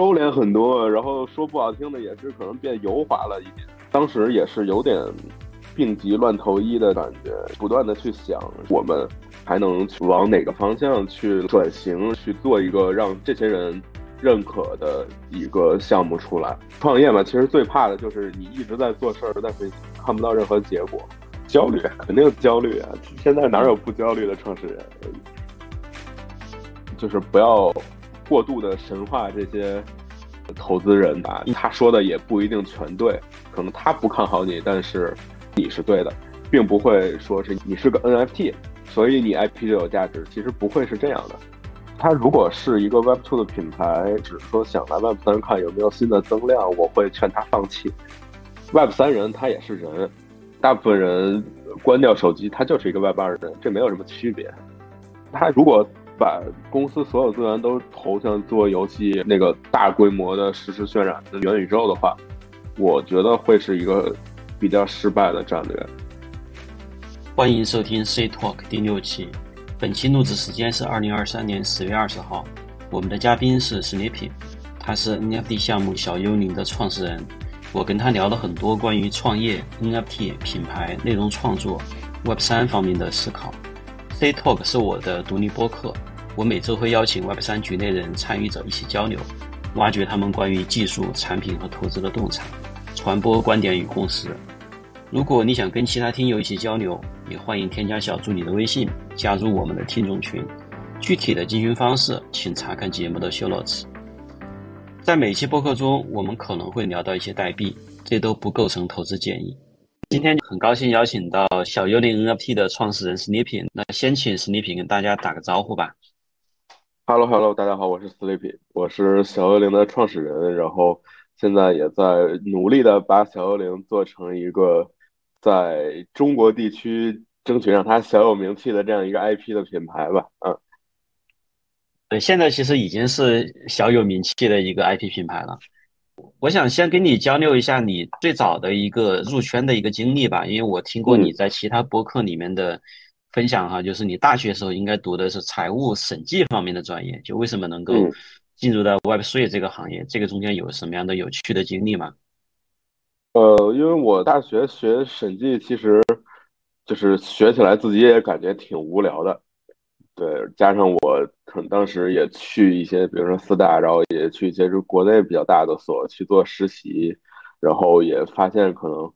收敛很多，然后说不好听的也是可能变油滑了一点。当时也是有点病急乱投医的感觉，不断的去想我们还能往哪个方向去转型，去做一个让这些人认可的一个项目出来。创业嘛，其实最怕的就是你一直在做事儿，但是看不到任何结果，焦虑肯定焦虑啊！现在哪有不焦虑的创始人？就是不要过度的神话这些投资人吧，他说的也不一定全对，可能他不看好你，但是你是对的，并不会说是你是个 NFT，所以你 IP 就有价值，其实不会是这样的。他如果是一个 Web Two 的品牌，只是说想来 Web 三看有没有新的增量，我会劝他放弃。Web 三人他也是人，大部分人关掉手机，他就是一个 Web 二人，这没有什么区别。他如果把公司所有资源都投向做游戏那个大规模的实时渲染的元宇宙的话，我觉得会是一个比较失败的战略。欢迎收听 C Talk 第六期，本期录制时间是二零二三年十月二十号。我们的嘉宾是 Sleepy，他是 NFT 项目小幽灵的创始人。我跟他聊了很多关于创业、NFT 品牌、内容创作、Web 三方面的思考。C Talk 是我的独立播客。我每周会邀请 Web 三局内人参与者一起交流，挖掘他们关于技术、产品和投资的洞察，传播观点与共识。如果你想跟其他听友一起交流，也欢迎添加小助理的微信，加入我们的听众群。具体的进群方式，请查看节目的 show notes。在每期播客中，我们可能会聊到一些代币，这都不构成投资建议。今天很高兴邀请到小幽灵 NFT 的创始人 Sleepy，那先请 Sleepy 跟大家打个招呼吧。Hello，Hello，大家好，我是 Sleepy，我是小幽灵的创始人，然后现在也在努力的把小幽灵做成一个在中国地区争取让它小有名气的这样一个 IP 的品牌吧。嗯，对，现在其实已经是小有名气的一个 IP 品牌了。我想先跟你交流一下你最早的一个入圈的一个经历吧，因为我听过你在其他博客里面的。分享哈，就是你大学时候应该读的是财务审计方面的专业，就为什么能够进入到 Web Three 这个行业？这个中间有什么样的有趣的经历吗？呃，因为我大学学审计，其实就是学起来自己也感觉挺无聊的。对，加上我可能当时也去一些，比如说四大，然后也去一些就国内比较大的所去做实习，然后也发现可能。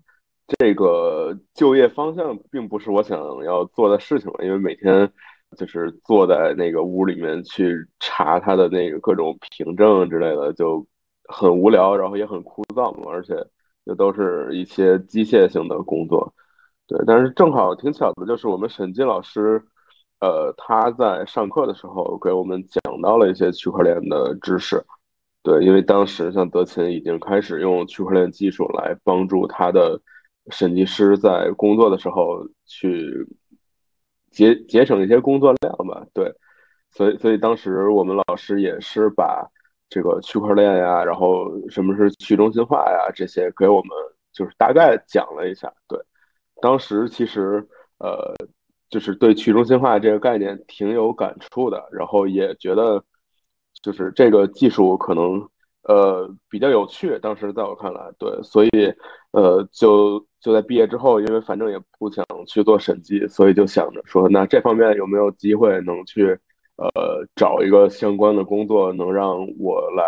这个就业方向并不是我想要做的事情了，因为每天就是坐在那个屋里面去查他的那个各种凭证之类的，就很无聊，然后也很枯燥嘛，而且又都是一些机械性的工作。对，但是正好挺巧的，就是我们审计老师，呃，他在上课的时候给我们讲到了一些区块链的知识。对，因为当时像德勤已经开始用区块链技术来帮助他的。审计师在工作的时候去节节省一些工作量吧，对，所以所以当时我们老师也是把这个区块链呀，然后什么是去中心化呀这些给我们就是大概讲了一下，对，当时其实呃就是对去中心化这个概念挺有感触的，然后也觉得就是这个技术可能。呃，比较有趣，当时在我看来，对，所以，呃，就就在毕业之后，因为反正也不想去做审计，所以就想着说，那这方面有没有机会能去，呃，找一个相关的工作，能让我来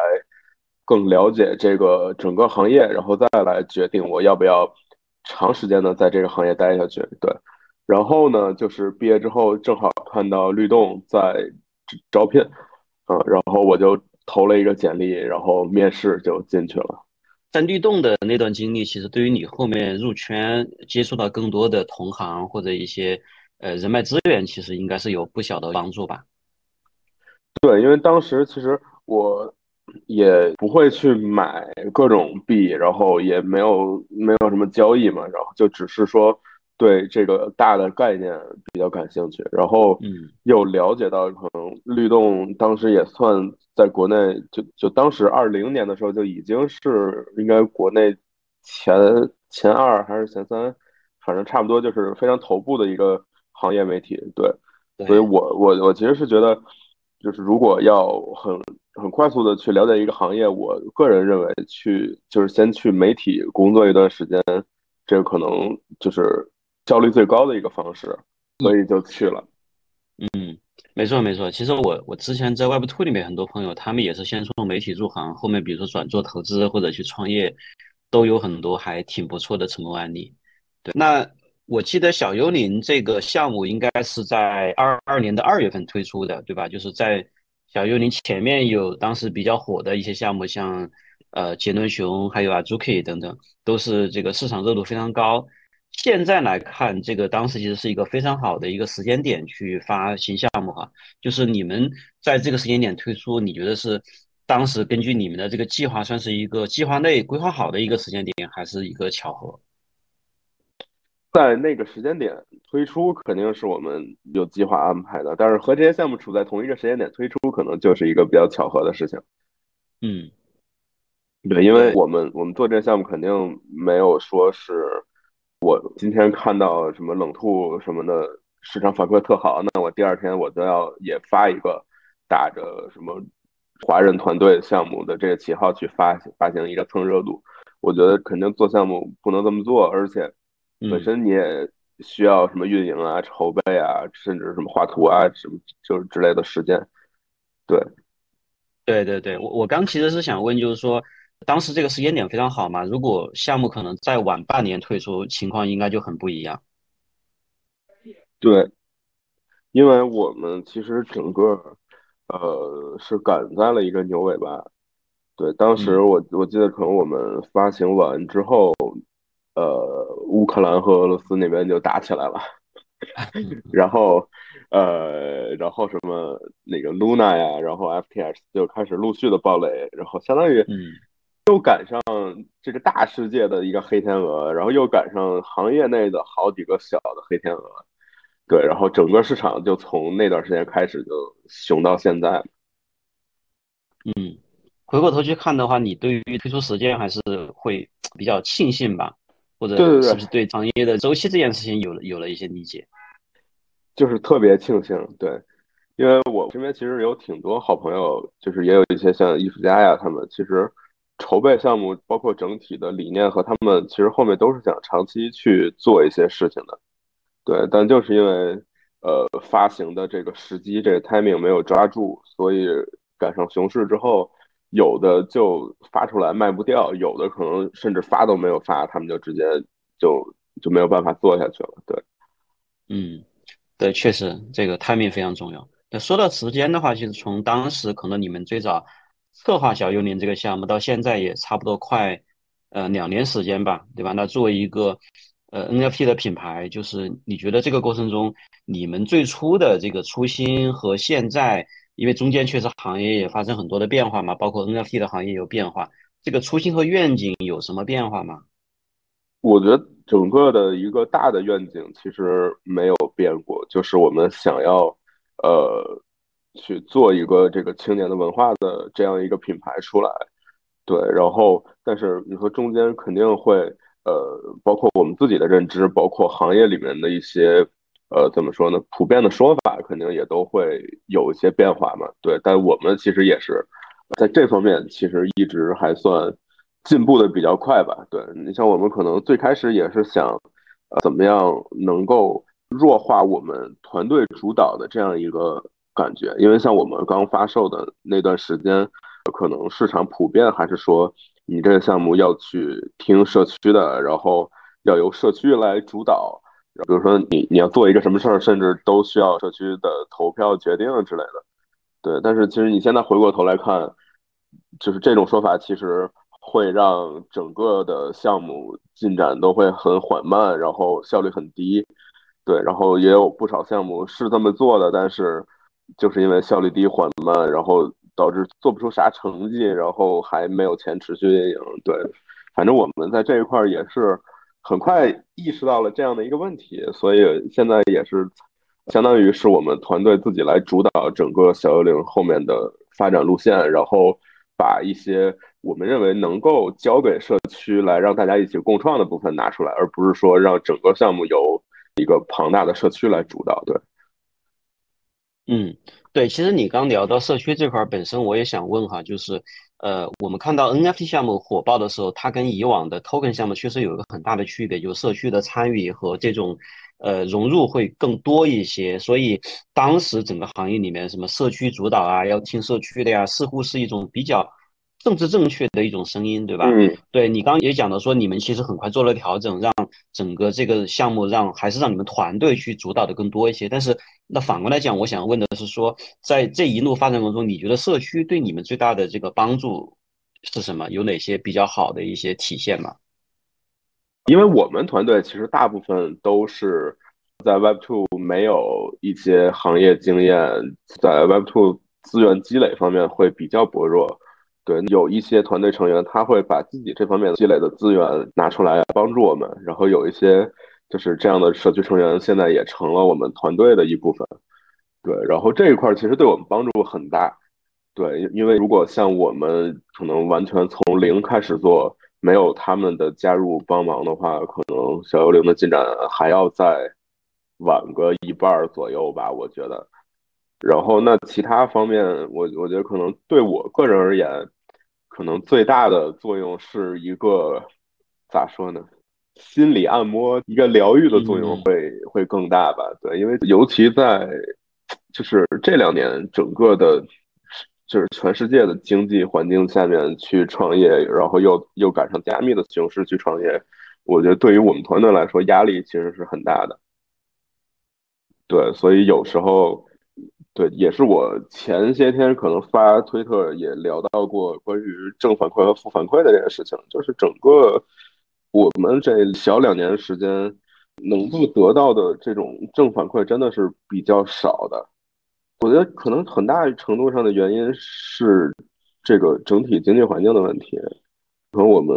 更了解这个整个行业，然后再来决定我要不要长时间的在这个行业待下去，对。然后呢，就是毕业之后正好看到律动在招聘，嗯，然后我就。投了一个简历，然后面试就进去了。在律动的那段经历，其实对于你后面入圈、接触到更多的同行或者一些呃人脉资源，其实应该是有不小的帮助吧？对，因为当时其实我也不会去买各种币，然后也没有没有什么交易嘛，然后就只是说。对这个大的概念比较感兴趣，然后又了解到可能律动当时也算在国内，就就当时二零年的时候就已经是应该国内前前二还是前三，反正差不多就是非常头部的一个行业媒体。对，所以我我我其实是觉得，就是如果要很很快速的去了解一个行业，我个人认为去就是先去媒体工作一段时间，这个可能就是效率最高的一个方式，所以就去了。嗯，没错没错。其实我我之前在 Web Two 里面很多朋友，他们也是先从媒体入行，后面比如说转做投资或者去创业，都有很多还挺不错的成功案例。对，那我记得小幽灵这个项目应该是在二二年的二月份推出的，对吧？就是在小幽灵前面有当时比较火的一些项目，像呃杰伦熊，还有啊 Zuki 等等，都是这个市场热度非常高。现在来看，这个当时其实是一个非常好的一个时间点去发新项目哈。就是你们在这个时间点推出，你觉得是当时根据你们的这个计划，算是一个计划内规划好的一个时间点，还是一个巧合？在那个时间点推出肯定是我们有计划安排的，但是和这些项目处在同一个时间点推出，可能就是一个比较巧合的事情。嗯，对，因为我们我们做这个项目肯定没有说是我今天看到什么冷兔什么的市场反馈特好，那我第二天我都要也发一个打着什么华人团队项目的这个旗号去发发行一个蹭热度。我觉得肯定做项目不能这么做，而且。本身你也需要什么运营啊、筹备啊，甚至什么画图啊，什么就是之类的时间。对，对对对，我我刚其实是想问，就是说当时这个时间点非常好嘛？如果项目可能再晚半年退出，情况应该就很不一样。对，因为我们其实整个呃是赶在了一个牛尾巴。对，当时我我记得可能我们发行完之后。呃，乌克兰和俄罗斯那边就打起来了，然后，呃，然后什么那个 Luna 呀，然后 FTX 就开始陆续的爆雷，然后相当于又赶上这个大世界的一个黑天鹅，然后又赶上行业内的好几个小的黑天鹅，对，然后整个市场就从那段时间开始就熊到现在。嗯，回过头去看的话，你对于推出时间还是会比较庆幸吧？或者是不是对行业的周期这件事情有了有了一些理解？就是特别庆幸，对，因为我身边其实有挺多好朋友，就是也有一些像艺术家呀，他们其实筹备项目，包括整体的理念和他们其实后面都是想长期去做一些事情的，对，但就是因为呃发行的这个时机，这个 timing 没有抓住，所以赶上熊市之后。有的就发出来卖不掉，有的可能甚至发都没有发，他们就直接就就没有办法做下去了。对，嗯，对，确实这个 timing 非常重要。那说到时间的话，其实从当时可能你们最早策划小幽灵这个项目到现在也差不多快呃两年时间吧，对吧？那作为一个呃 NFT 的品牌，就是你觉得这个过程中你们最初的这个初心和现在？因为中间确实行业也发生很多的变化嘛，包括 NFT 的行业有变化，这个初心和愿景有什么变化吗？我觉得整个的一个大的愿景其实没有变过，就是我们想要呃去做一个这个青年的文化的这样一个品牌出来，对，然后但是你说中间肯定会呃包括我们自己的认知，包括行业里面的一些。呃，怎么说呢？普遍的说法肯定也都会有一些变化嘛。对，但我们其实也是在这方面，其实一直还算进步的比较快吧。对你像我们可能最开始也是想，怎么样能够弱化我们团队主导的这样一个感觉，因为像我们刚发售的那段时间，可能市场普遍还是说，你这个项目要去听社区的，然后要由社区来主导。比如说你你要做一个什么事儿，甚至都需要社区的投票决定之类的，对。但是其实你现在回过头来看，就是这种说法其实会让整个的项目进展都会很缓慢，然后效率很低，对。然后也有不少项目是这么做的，但是就是因为效率低、缓慢，然后导致做不出啥成绩，然后还没有钱持续运营，对。反正我们在这一块也是。很快意识到了这样的一个问题，所以现在也是相当于是我们团队自己来主导整个小幽灵后面的发展路线，然后把一些我们认为能够交给社区来让大家一起共创的部分拿出来，而不是说让整个项目由一个庞大的社区来主导。对，嗯，对，其实你刚聊到社区这块儿，本身我也想问哈，就是，呃，我们看到 NFT 项目火爆的时候，它跟以往的 Token 项目确实有一个很大的区别，就是社区的参与和这种，呃，融入会更多一些。所以当时整个行业里面，什么社区主导啊，要听社区的呀，似乎是一种比较。政治正确的一种声音，对吧？嗯，对你刚刚也讲到说，你们其实很快做了调整，让整个这个项目让还是让你们团队去主导的更多一些。但是那反过来讲，我想问的是说，在这一路发展过程中，你觉得社区对你们最大的这个帮助是什么？有哪些比较好的一些体现吗？因为我们团队其实大部分都是在 Web Two 没有一些行业经验，在 Web Two 资源积累方面会比较薄弱。对，有一些团队成员他会把自己这方面积累的资源拿出来帮助我们，然后有一些就是这样的社区成员现在也成了我们团队的一部分。对，然后这一块其实对我们帮助很大。对，因为如果像我们可能完全从零开始做，没有他们的加入帮忙的话，可能小幽灵的进展还要再晚个一半左右吧，我觉得。然后那其他方面，我我觉得可能对我个人而言。可能最大的作用是一个咋说呢？心理按摩，一个疗愈的作用会会更大吧？对，因为尤其在就是这两年整个的，就是全世界的经济环境下面去创业，然后又又赶上加密的形式去创业，我觉得对于我们团队来说压力其实是很大的。对，所以有时候。对，也是我前些天可能发推特也聊到过关于正反馈和负反馈的这件事情，就是整个我们这小两年时间能够得到的这种正反馈真的是比较少的。我觉得可能很大程度上的原因是这个整体经济环境的问题，可能我们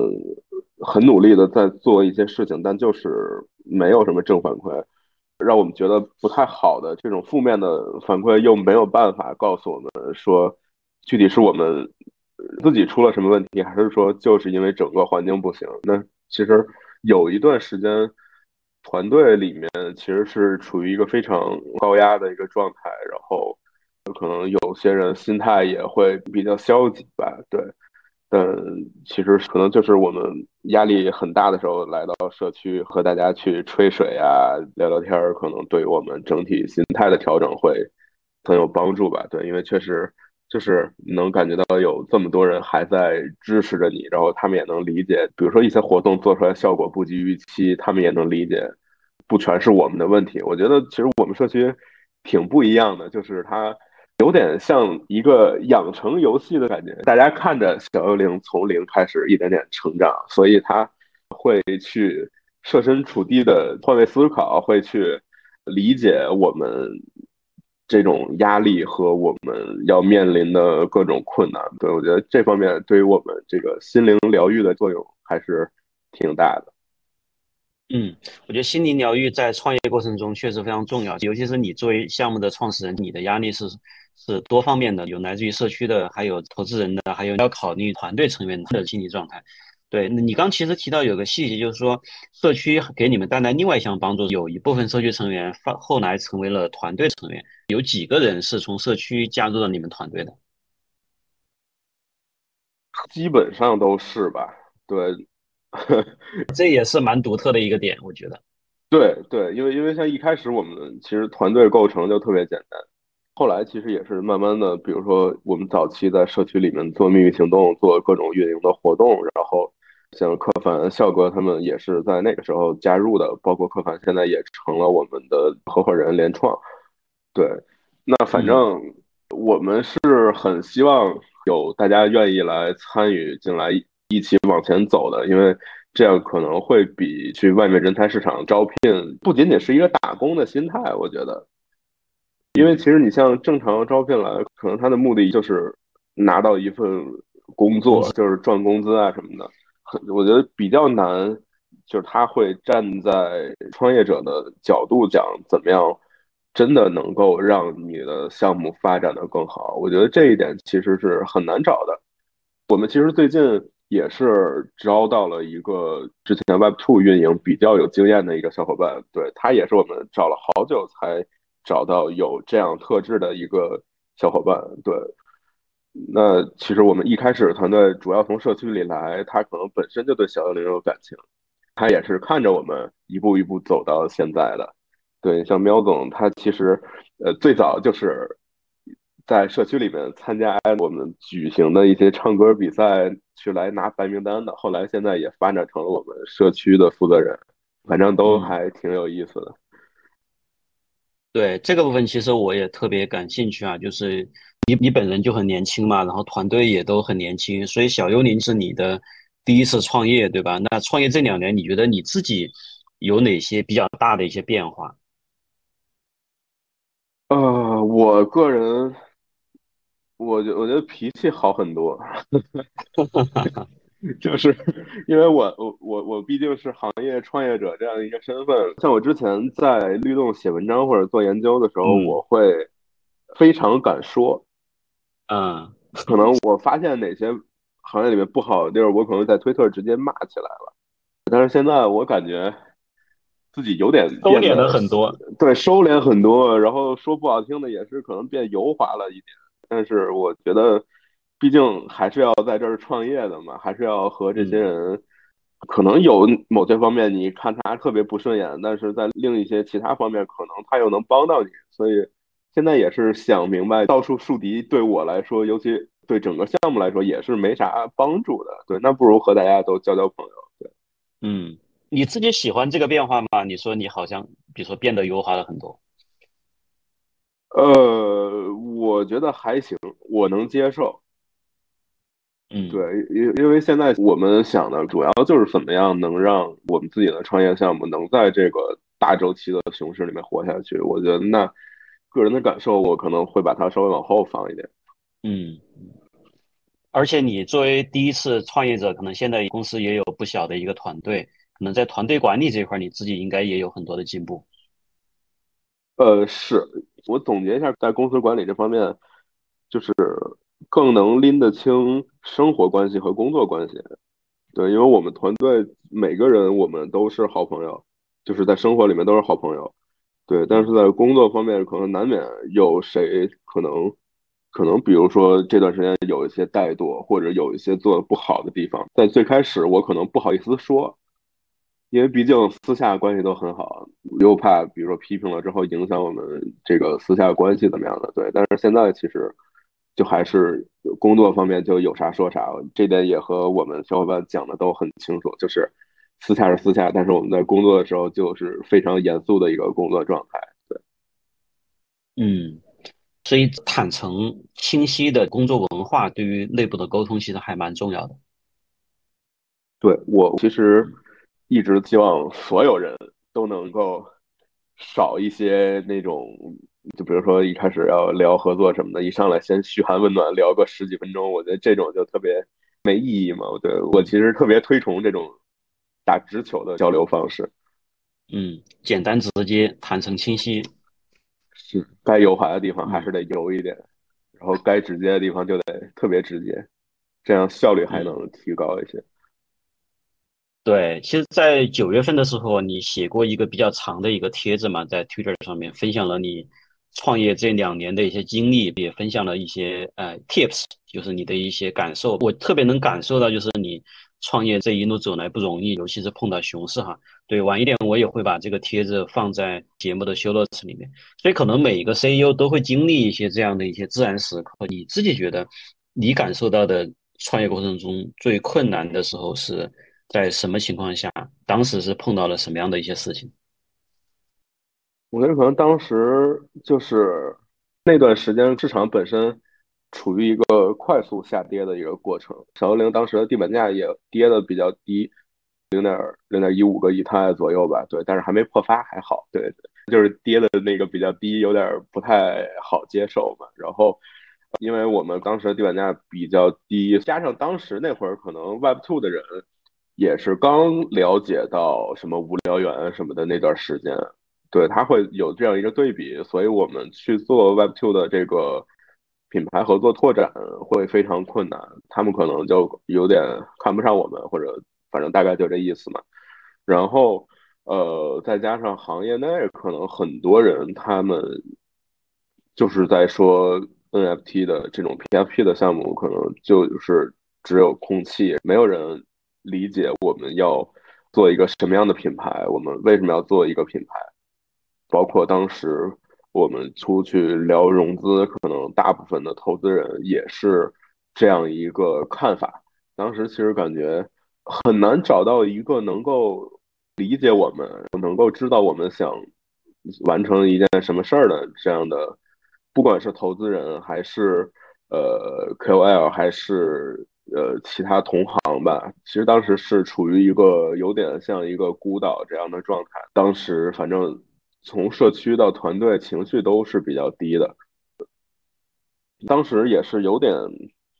很努力的在做一些事情，但就是没有什么正反馈。让我们觉得不太好的这种负面的反馈，又没有办法告诉我们说，具体是我们自己出了什么问题，还是说就是因为整个环境不行？那其实有一段时间，团队里面其实是处于一个非常高压的一个状态，然后可能有些人心态也会比较消极吧，对。但其实可能就是我们压力很大的时候来到社区和大家去吹水啊、聊聊天儿，可能对我们整体心态的调整会很有帮助吧。对，因为确实就是能感觉到有这么多人还在支持着你，然后他们也能理解，比如说一些活动做出来效果不及预期，他们也能理解，不全是我们的问题。我觉得其实我们社区挺不一样的，就是它。有点像一个养成游戏的感觉，大家看着小幽灵从零开始一点点成长，所以他会去设身处地的换位思考，会去理解我们这种压力和我们要面临的各种困难。对我觉得这方面对于我们这个心灵疗愈的作用还是挺大的。嗯，我觉得心灵疗愈在创业过程中确实非常重要，尤其是你作为项目的创始人，你的压力是是多方面的，有来自于社区的，还有投资人的，还有要考虑团队成员的心理状态。对你刚其实提到有个细节，就是说社区给你们带来另外一项帮助，有一部分社区成员发后来成为了团队成员，有几个人是从社区加入了你们团队的？基本上都是吧，对。这也是蛮独特的一个点，我觉得。对对，因为因为像一开始我们其实团队构成就特别简单，后来其实也是慢慢的，比如说我们早期在社区里面做秘密行动，做各种运营的活动，然后像柯凡、笑哥他们也是在那个时候加入的，包括柯凡现在也成了我们的合伙人联创。对，那反正我们是很希望有大家愿意来参与进来。一起往前走的，因为这样可能会比去外面人才市场招聘不仅仅是一个打工的心态。我觉得，因为其实你像正常招聘来，可能他的目的就是拿到一份工作，就是赚工资啊什么的。很，我觉得比较难，就是他会站在创业者的角度讲，怎么样真的能够让你的项目发展的更好。我觉得这一点其实是很难找的。我们其实最近。也是招到了一个之前 Web Two 运营比较有经验的一个小伙伴，对他也是我们找了好久才找到有这样特质的一个小伙伴。对，那其实我们一开始团队主要从社区里来，他可能本身就对小幽灵有感情，他也是看着我们一步一步走到现在的。对，像喵总，他其实呃最早就是在社区里面参加我们举行的一些唱歌比赛，去来拿白名单的。后来现在也发展成了我们社区的负责人，反正都还挺有意思的。对这个部分，其实我也特别感兴趣啊，就是你你本人就很年轻嘛，然后团队也都很年轻，所以小幽灵是你的第一次创业，对吧？那创业这两年，你觉得你自己有哪些比较大的一些变化？呃，我个人，我觉我觉得脾气好很多，就是因为我我我我毕竟是行业创业者这样一个身份。像我之前在律动写文章或者做研究的时候，我会非常敢说，嗯，可能我发现哪些行业里面不好的地儿，我可能在推特直接骂起来了。但是现在我感觉。自己有点收敛了很多，对，收敛很多，然后说不好听的也是可能变油滑了一点。但是我觉得，毕竟还是要在这儿创业的嘛，还是要和这些人，可能有某些方面你看他特别不顺眼，但是在另一些其他方面，可能他又能帮到你。所以现在也是想明白，到处树敌对我来说，尤其对整个项目来说，也是没啥帮助的。对，那不如和大家都交交朋友。对，嗯。你自己喜欢这个变化吗？你说你好像，比如说变得油滑了很多。呃，我觉得还行，我能接受。嗯，对，因因为现在我们想的主要就是怎么样能让我们自己的创业项目能在这个大周期的熊市里面活下去。我觉得那个人的感受，我可能会把它稍微往后放一点。嗯。而且你作为第一次创业者，可能现在公司也有不小的一个团队。可能在团队管理这块，你自己应该也有很多的进步。呃，是我总结一下，在公司管理这方面，就是更能拎得清生活关系和工作关系。对，因为我们团队每个人我们都是好朋友，就是在生活里面都是好朋友。对，但是在工作方面，可能难免有谁可能，可能比如说这段时间有一些怠惰，或者有一些做的不好的地方，在最开始我可能不好意思说。因为毕竟私下关系都很好，又怕比如说批评了之后影响我们这个私下关系怎么样的？对，但是现在其实就还是工作方面就有啥说啥，这点也和我们小伙伴讲的都很清楚，就是私下是私下，但是我们在工作的时候就是非常严肃的一个工作状态。对，嗯，所以坦诚清晰的工作文化对于内部的沟通其实还蛮重要的。对我其实。一直希望所有人都能够少一些那种，就比如说一开始要聊合作什么的，一上来先嘘寒问暖聊个十几分钟，我觉得这种就特别没意义嘛。我觉得我其实特别推崇这种打直球的交流方式。嗯，简单直接，坦诚清晰。是，该油滑的地方还是得油一点，然后该直接的地方就得特别直接，这样效率还能提高一些。对，其实，在九月份的时候，你写过一个比较长的一个帖子嘛，在 Twitter 上面分享了你创业这两年的一些经历，也分享了一些呃 tips，就是你的一些感受。我特别能感受到，就是你创业这一路走来不容易，尤其是碰到熊市哈。对，晚一点我也会把这个帖子放在节目的 show notes 里面。所以，可能每一个 CEO 都会经历一些这样的一些自然时刻。你自己觉得，你感受到的创业过程中最困难的时候是？在什么情况下？当时是碰到了什么样的一些事情？我觉得可能当时就是那段时间，市场本身处于一个快速下跌的一个过程。小幽灵当时的地板价也跌的比较低，零点零点一五个以太左右吧。对，但是还没破发，还好。对，就是跌的那个比较低，有点不太好接受嘛。然后，因为我们当时的地板价比较低，加上当时那会儿可能 Web Two 的人。也是刚了解到什么无聊猿什么的那段时间，对他会有这样一个对比，所以我们去做 Web Two 的这个品牌合作拓展会非常困难，他们可能就有点看不上我们，或者反正大概就这意思嘛。然后呃，再加上行业内可能很多人他们就是在说 NFT 的这种 PFP 的项目，可能就是只有空气，没有人理解我们要做一个什么样的品牌，我们为什么要做一个品牌。包括当时我们出去聊融资，可能大部分的投资人也是这样一个看法。当时其实感觉很难找到一个能够理解我们、能够知道我们想完成一件什么事儿的这样的，不管是投资人还是呃 KOL 还是呃其他同行吧。其实当时是处于一个有点像一个孤岛这样的状态。当时反正。从社区到团队，情绪都是比较低的。当时也是有点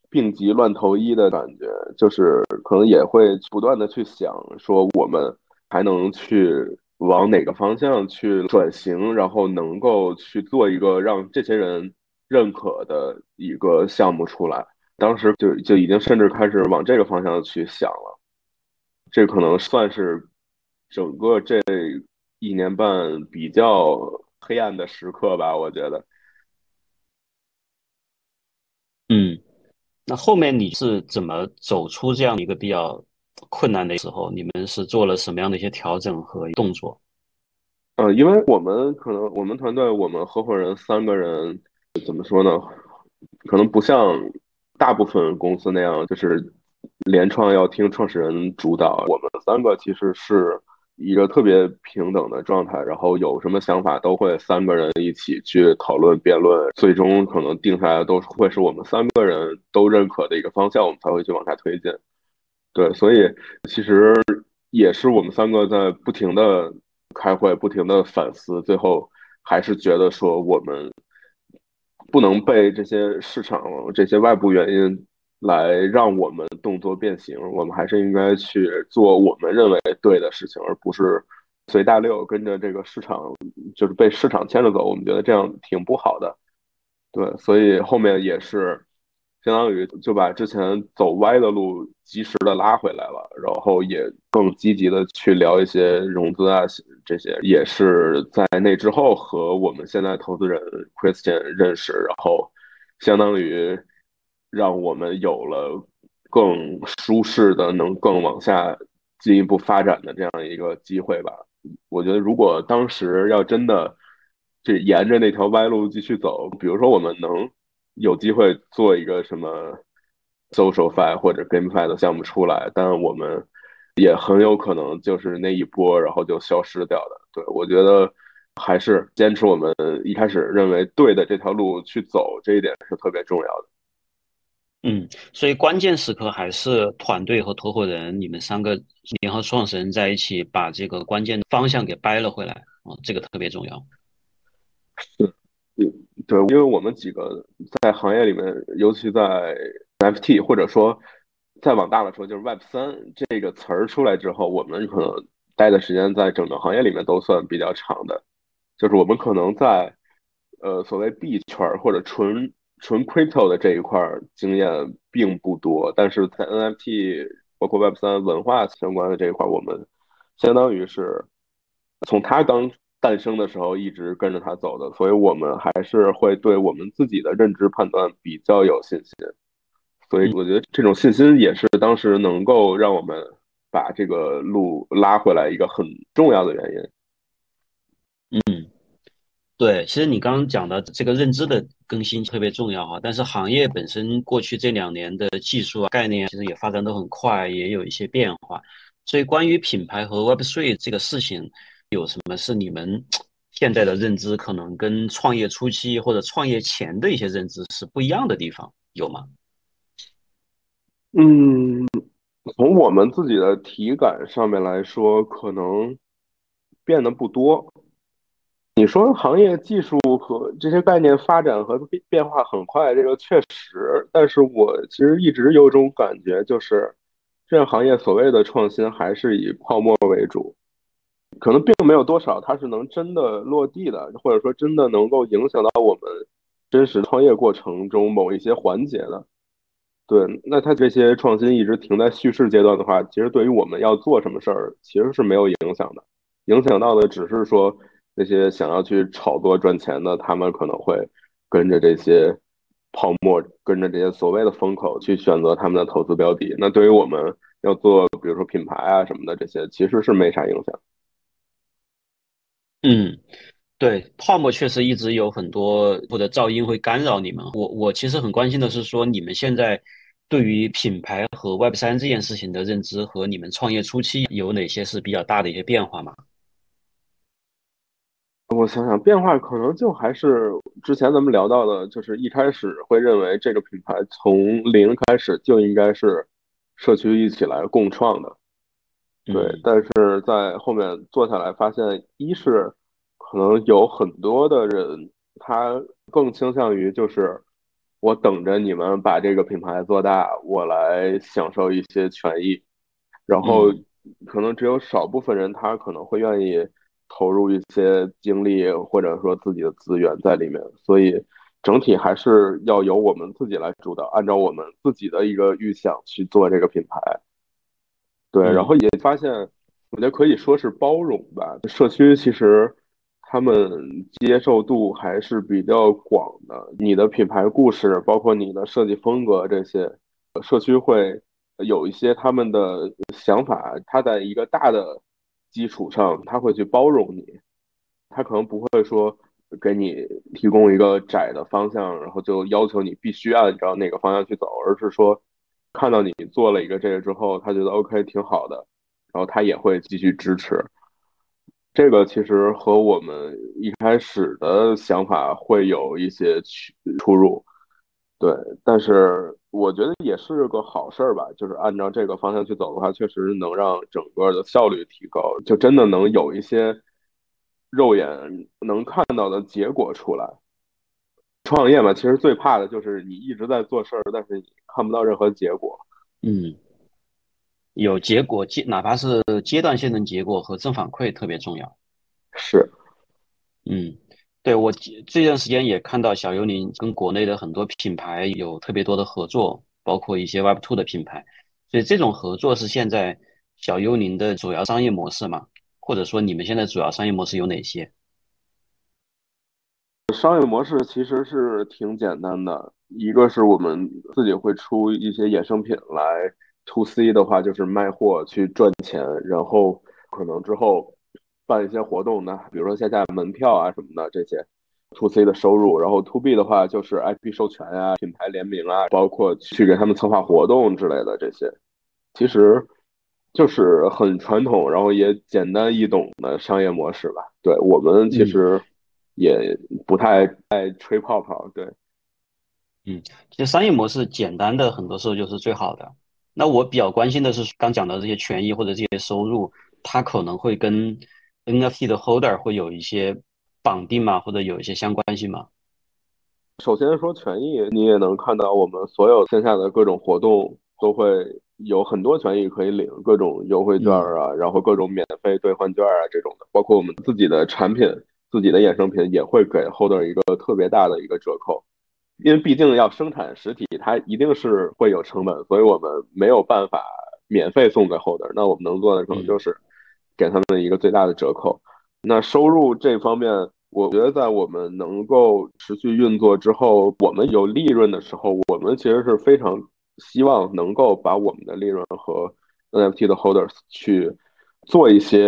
病急乱投医的感觉，就是可能也会不断的去想，说我们还能去往哪个方向去转型，然后能够去做一个让这些人认可的一个项目出来。当时就就已经甚至开始往这个方向去想了。这可能算是整个这。一年半比较黑暗的时刻吧，我觉得。嗯，那后面你是怎么走出这样一个比较困难的时候？你们是做了什么样的一些调整和动作？呃，因为我们可能我们团队我们合伙人三个人怎么说呢？可能不像大部分公司那样，就是联创要听创始人主导。我们三个其实是。一个特别平等的状态，然后有什么想法都会三个人一起去讨论辩论，最终可能定下来都会是我们三个人都认可的一个方向，我们才会去往下推进。对，所以其实也是我们三个在不停的开会，不停的反思，最后还是觉得说我们不能被这些市场这些外部原因。来让我们动作变形，我们还是应该去做我们认为对的事情，而不是随大流跟着这个市场，就是被市场牵着走。我们觉得这样挺不好的，对，所以后面也是相当于就把之前走歪的路及时的拉回来了，然后也更积极的去聊一些融资啊，这些也是在那之后和我们现在投资人 Christian 认识，然后相当于。让我们有了更舒适的、能更往下进一步发展的这样一个机会吧。我觉得，如果当时要真的就沿着那条歪路继续走，比如说我们能有机会做一个什么 SocialFi 或者 GameFi 的项目出来，但我们也很有可能就是那一波，然后就消失掉的。对我觉得，还是坚持我们一开始认为对的这条路去走，这一点是特别重要的。嗯，所以关键时刻还是团队和合伙人，你们三个联合创始人在一起，把这个关键的方向给掰了回来啊，这个特别重要。是，对，因为我们几个在行业里面，尤其在 NFT 或者说再往大了说，就是 Web 三这个词儿出来之后，我们可能待的时间在整个行业里面都算比较长的，就是我们可能在呃所谓币圈或者纯。纯 crypto 的这一块经验并不多，但是在 NFT 包括 Web 三文化相关的这一块，我们相当于是从它刚诞生的时候一直跟着它走的，所以我们还是会对我们自己的认知判断比较有信心。所以我觉得这种信心也是当时能够让我们把这个路拉回来一个很重要的原因。嗯。对，其实你刚刚讲的这个认知的更新特别重要哈，但是行业本身过去这两年的技术啊概念其实也发展都很快，也有一些变化。所以关于品牌和 Web Three 这个事情，有什么是你们现在的认知可能跟创业初期或者创业前的一些认知是不一样的地方，有吗？嗯，从我们自己的体感上面来说，可能变得不多。你说行业技术和这些概念发展和变化很快，这个确实。但是我其实一直有种感觉，就是这个行业所谓的创新还是以泡沫为主，可能并没有多少它是能真的落地的，或者说真的能够影响到我们真实创业过程中某一些环节的。对，那它这些创新一直停在叙事阶段的话，其实对于我们要做什么事儿，其实是没有影响的。影响到的只是说。那些想要去炒作赚钱的，他们可能会跟着这些泡沫，跟着这些所谓的风口去选择他们的投资标的。那对于我们要做，比如说品牌啊什么的这些，其实是没啥影响。嗯，对，泡沫确实一直有很多或者噪音会干扰你们。我我其实很关心的是说，你们现在对于品牌和 Web 三这件事情的认知和你们创业初期有哪些是比较大的一些变化吗？我想想，变化可能就还是之前咱们聊到的，就是一开始会认为这个品牌从零开始就应该是社区一起来共创的。对，但是在后面做下来，发现一是可能有很多的人，他更倾向于就是我等着你们把这个品牌做大，我来享受一些权益，然后可能只有少部分人，他可能会愿意投入一些精力或者说自己的资源在里面，所以整体还是要由我们自己来主导，按照我们自己的一个预想去做这个品牌。对，然后也发现，我觉得可以说是包容吧。社区其实他们接受度还是比较广的。你的品牌故事，包括你的设计风格这些，社区会有一些他们的想法。他在一个大的基础上，他会去包容你。他可能不会说给你提供一个窄的方向，然后就要求你必须按照那个方向去走，而是说。看到你做了一个这个之后，他觉得 OK 挺好的，然后他也会继续支持。这个其实和我们一开始的想法会有一些出入，对。但是我觉得也是个好事儿吧，就是按照这个方向去走的话，确实能让整个的效率提高，就真的能有一些肉眼能看到的结果出来。创业嘛，其实最怕的就是你一直在做事儿，但是你看不到任何结果。嗯，有结果阶，哪怕是阶段性的结果和正反馈特别重要。是，嗯，对我这段时间也看到小幽灵跟国内的很多品牌有特别多的合作，包括一些 Web Two 的品牌，所以这种合作是现在小幽灵的主要商业模式嘛？或者说你们现在主要商业模式有哪些？商业模式其实是挺简单的，一个是我们自己会出一些衍生品来，to C 的话就是卖货去赚钱，然后可能之后办一些活动呢，比如说线下门票啊什么的这些，to C 的收入，然后 to B 的话就是 IP 授权啊、品牌联名啊，包括去给他们策划活动之类的这些，其实就是很传统，然后也简单易懂的商业模式吧。对我们其实。也不太爱吹泡泡，对，嗯，其实商业模式简单的很多时候就是最好的。那我比较关心的是刚讲的这些权益或者这些收入，它可能会跟 NFT 的 holder 会有一些绑定吗？或者有一些相关性吗？首先说权益，你也能看到我们所有线下的各种活动都会有很多权益可以领，各种优惠券啊，然后各种免费兑换券啊这种的，包括我们自己的产品。自己的衍生品也会给 holder 一个特别大的一个折扣，因为毕竟要生产实体，它一定是会有成本，所以我们没有办法免费送给 holder。那我们能做的可能就是给他们一个最大的折扣。那收入这方面，我觉得在我们能够持续运作之后，我们有利润的时候，我们其实是非常希望能够把我们的利润和 NFT 的 holders 去。做一些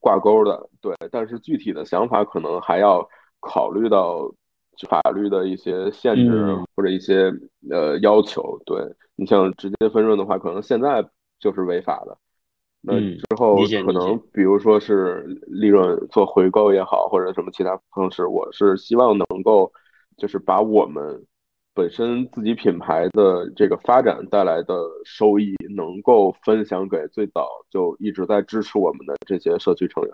挂钩的，对，但是具体的想法可能还要考虑到法律的一些限制或者一些呃要求。对你像直接分润的话，可能现在就是违法的。那之后可能比如说是利润做回购也好，或者什么其他方式，我是希望能够就是把我们。本身自己品牌的这个发展带来的收益，能够分享给最早就一直在支持我们的这些社区成员。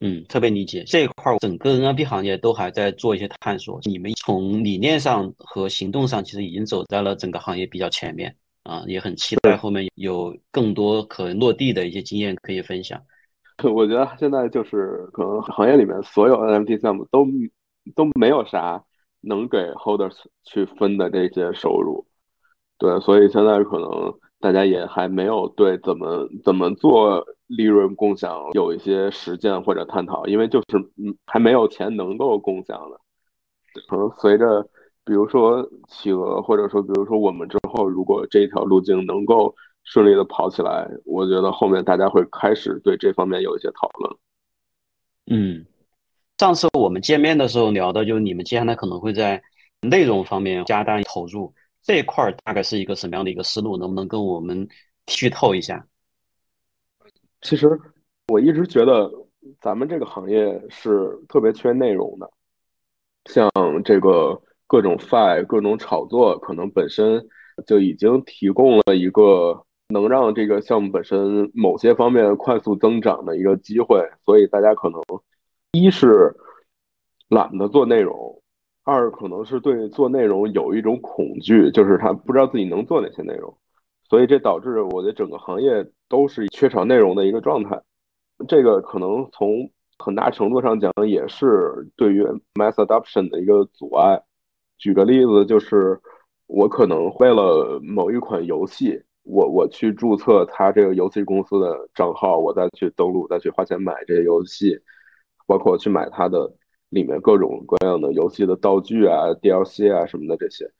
嗯，特别理解这一块，整个 NFT 行业都还在做一些探索。你们从理念上和行动上，其实已经走在了整个行业比较前面啊，也很期待后面有更多可落地的一些经验可以分享。我觉得现在就是可能行业里面所有 NFT 项目都都没有啥。能给 holders 去分的这些收入，对，所以现在可能大家也还没有对怎么怎么做利润共享有一些实践或者探讨，因为就是嗯还没有钱能够共享的，可能随着比如说企鹅，或者说比如说我们之后，如果这条路径能够顺利的跑起来，我觉得后面大家会开始对这方面有一些讨论。嗯，上次我们见面的时候聊的，就是你们接下来可能会在内容方面加大投入，这一块大概是一个什么样的一个思路？能不能跟我们剧透一下？其实我一直觉得咱们这个行业是特别缺内容的，像这个各种 fi 各种炒作，可能本身就已经提供了一个能让这个项目本身某些方面快速增长的一个机会，所以大家可能一是懒得做内容，二可能是对做内容有一种恐惧，就是他不知道自己能做哪些内容。所以这导致我的整个行业都是缺少内容的一个状态，这个可能从很大程度上讲也是对于 mass adoption 的一个阻碍。举个例子，就是我可能为了某一款游戏，我我去注册它这个游戏公司的账号，我再去登录，再去花钱买这个游戏，包括去买它的里面各种各样的游戏的道具啊、DLC 啊什么的这些。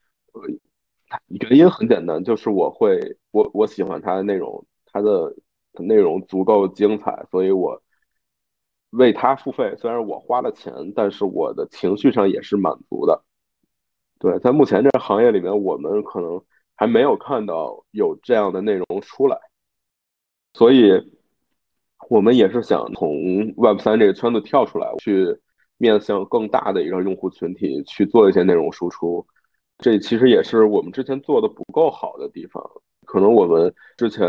原因很简单，就是我会我我喜欢它的内容，它的内容足够精彩，所以我为它付费。虽然我花了钱，但是我的情绪上也是满足的。对，在目前这个行业里面，我们可能还没有看到有这样的内容出来，所以我们也是想从 Web 三这个圈子跳出来，去面向更大的一个用户群体去做一些内容输出。这其实也是我们之前做的不够好的地方，可能我们之前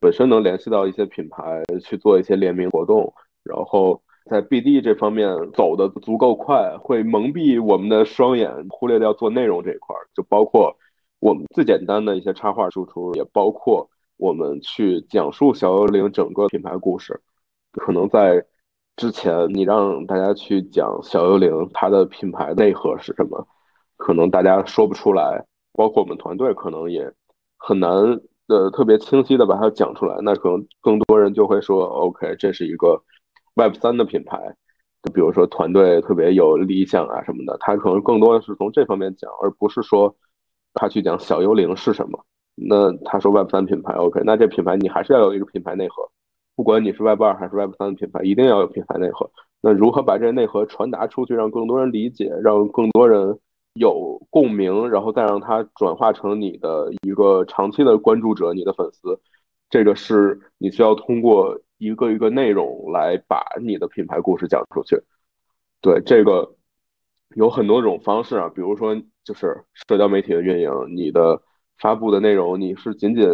本身能联系到一些品牌去做一些联名活动，然后在 BD 这方面走的足够快，会蒙蔽我们的双眼，忽略掉做内容这一块儿，就包括我们最简单的一些插画输出，也包括我们去讲述小幽灵整个品牌故事。可能在之前你让大家去讲小幽灵它的品牌内核是什么？可能大家说不出来，包括我们团队可能也很难的特别清晰的把它讲出来。那可能更多人就会说，OK，这是一个 Web 三的品牌，就比如说团队特别有理想啊什么的，他可能更多的是从这方面讲，而不是说他去讲小幽灵是什么。那他说 Web 三品牌，OK，那这品牌你还是要有一个品牌内核，不管你是 Web 二还是 Web 三的品牌，一定要有品牌内核。那如何把这内核传达出去，让更多人理解，让更多人。有共鸣，然后再让它转化成你的一个长期的关注者，你的粉丝，这个是你需要通过一个一个内容来把你的品牌故事讲出去。对，这个有很多种方式啊，比如说就是社交媒体的运营，你的发布的内容，你是仅仅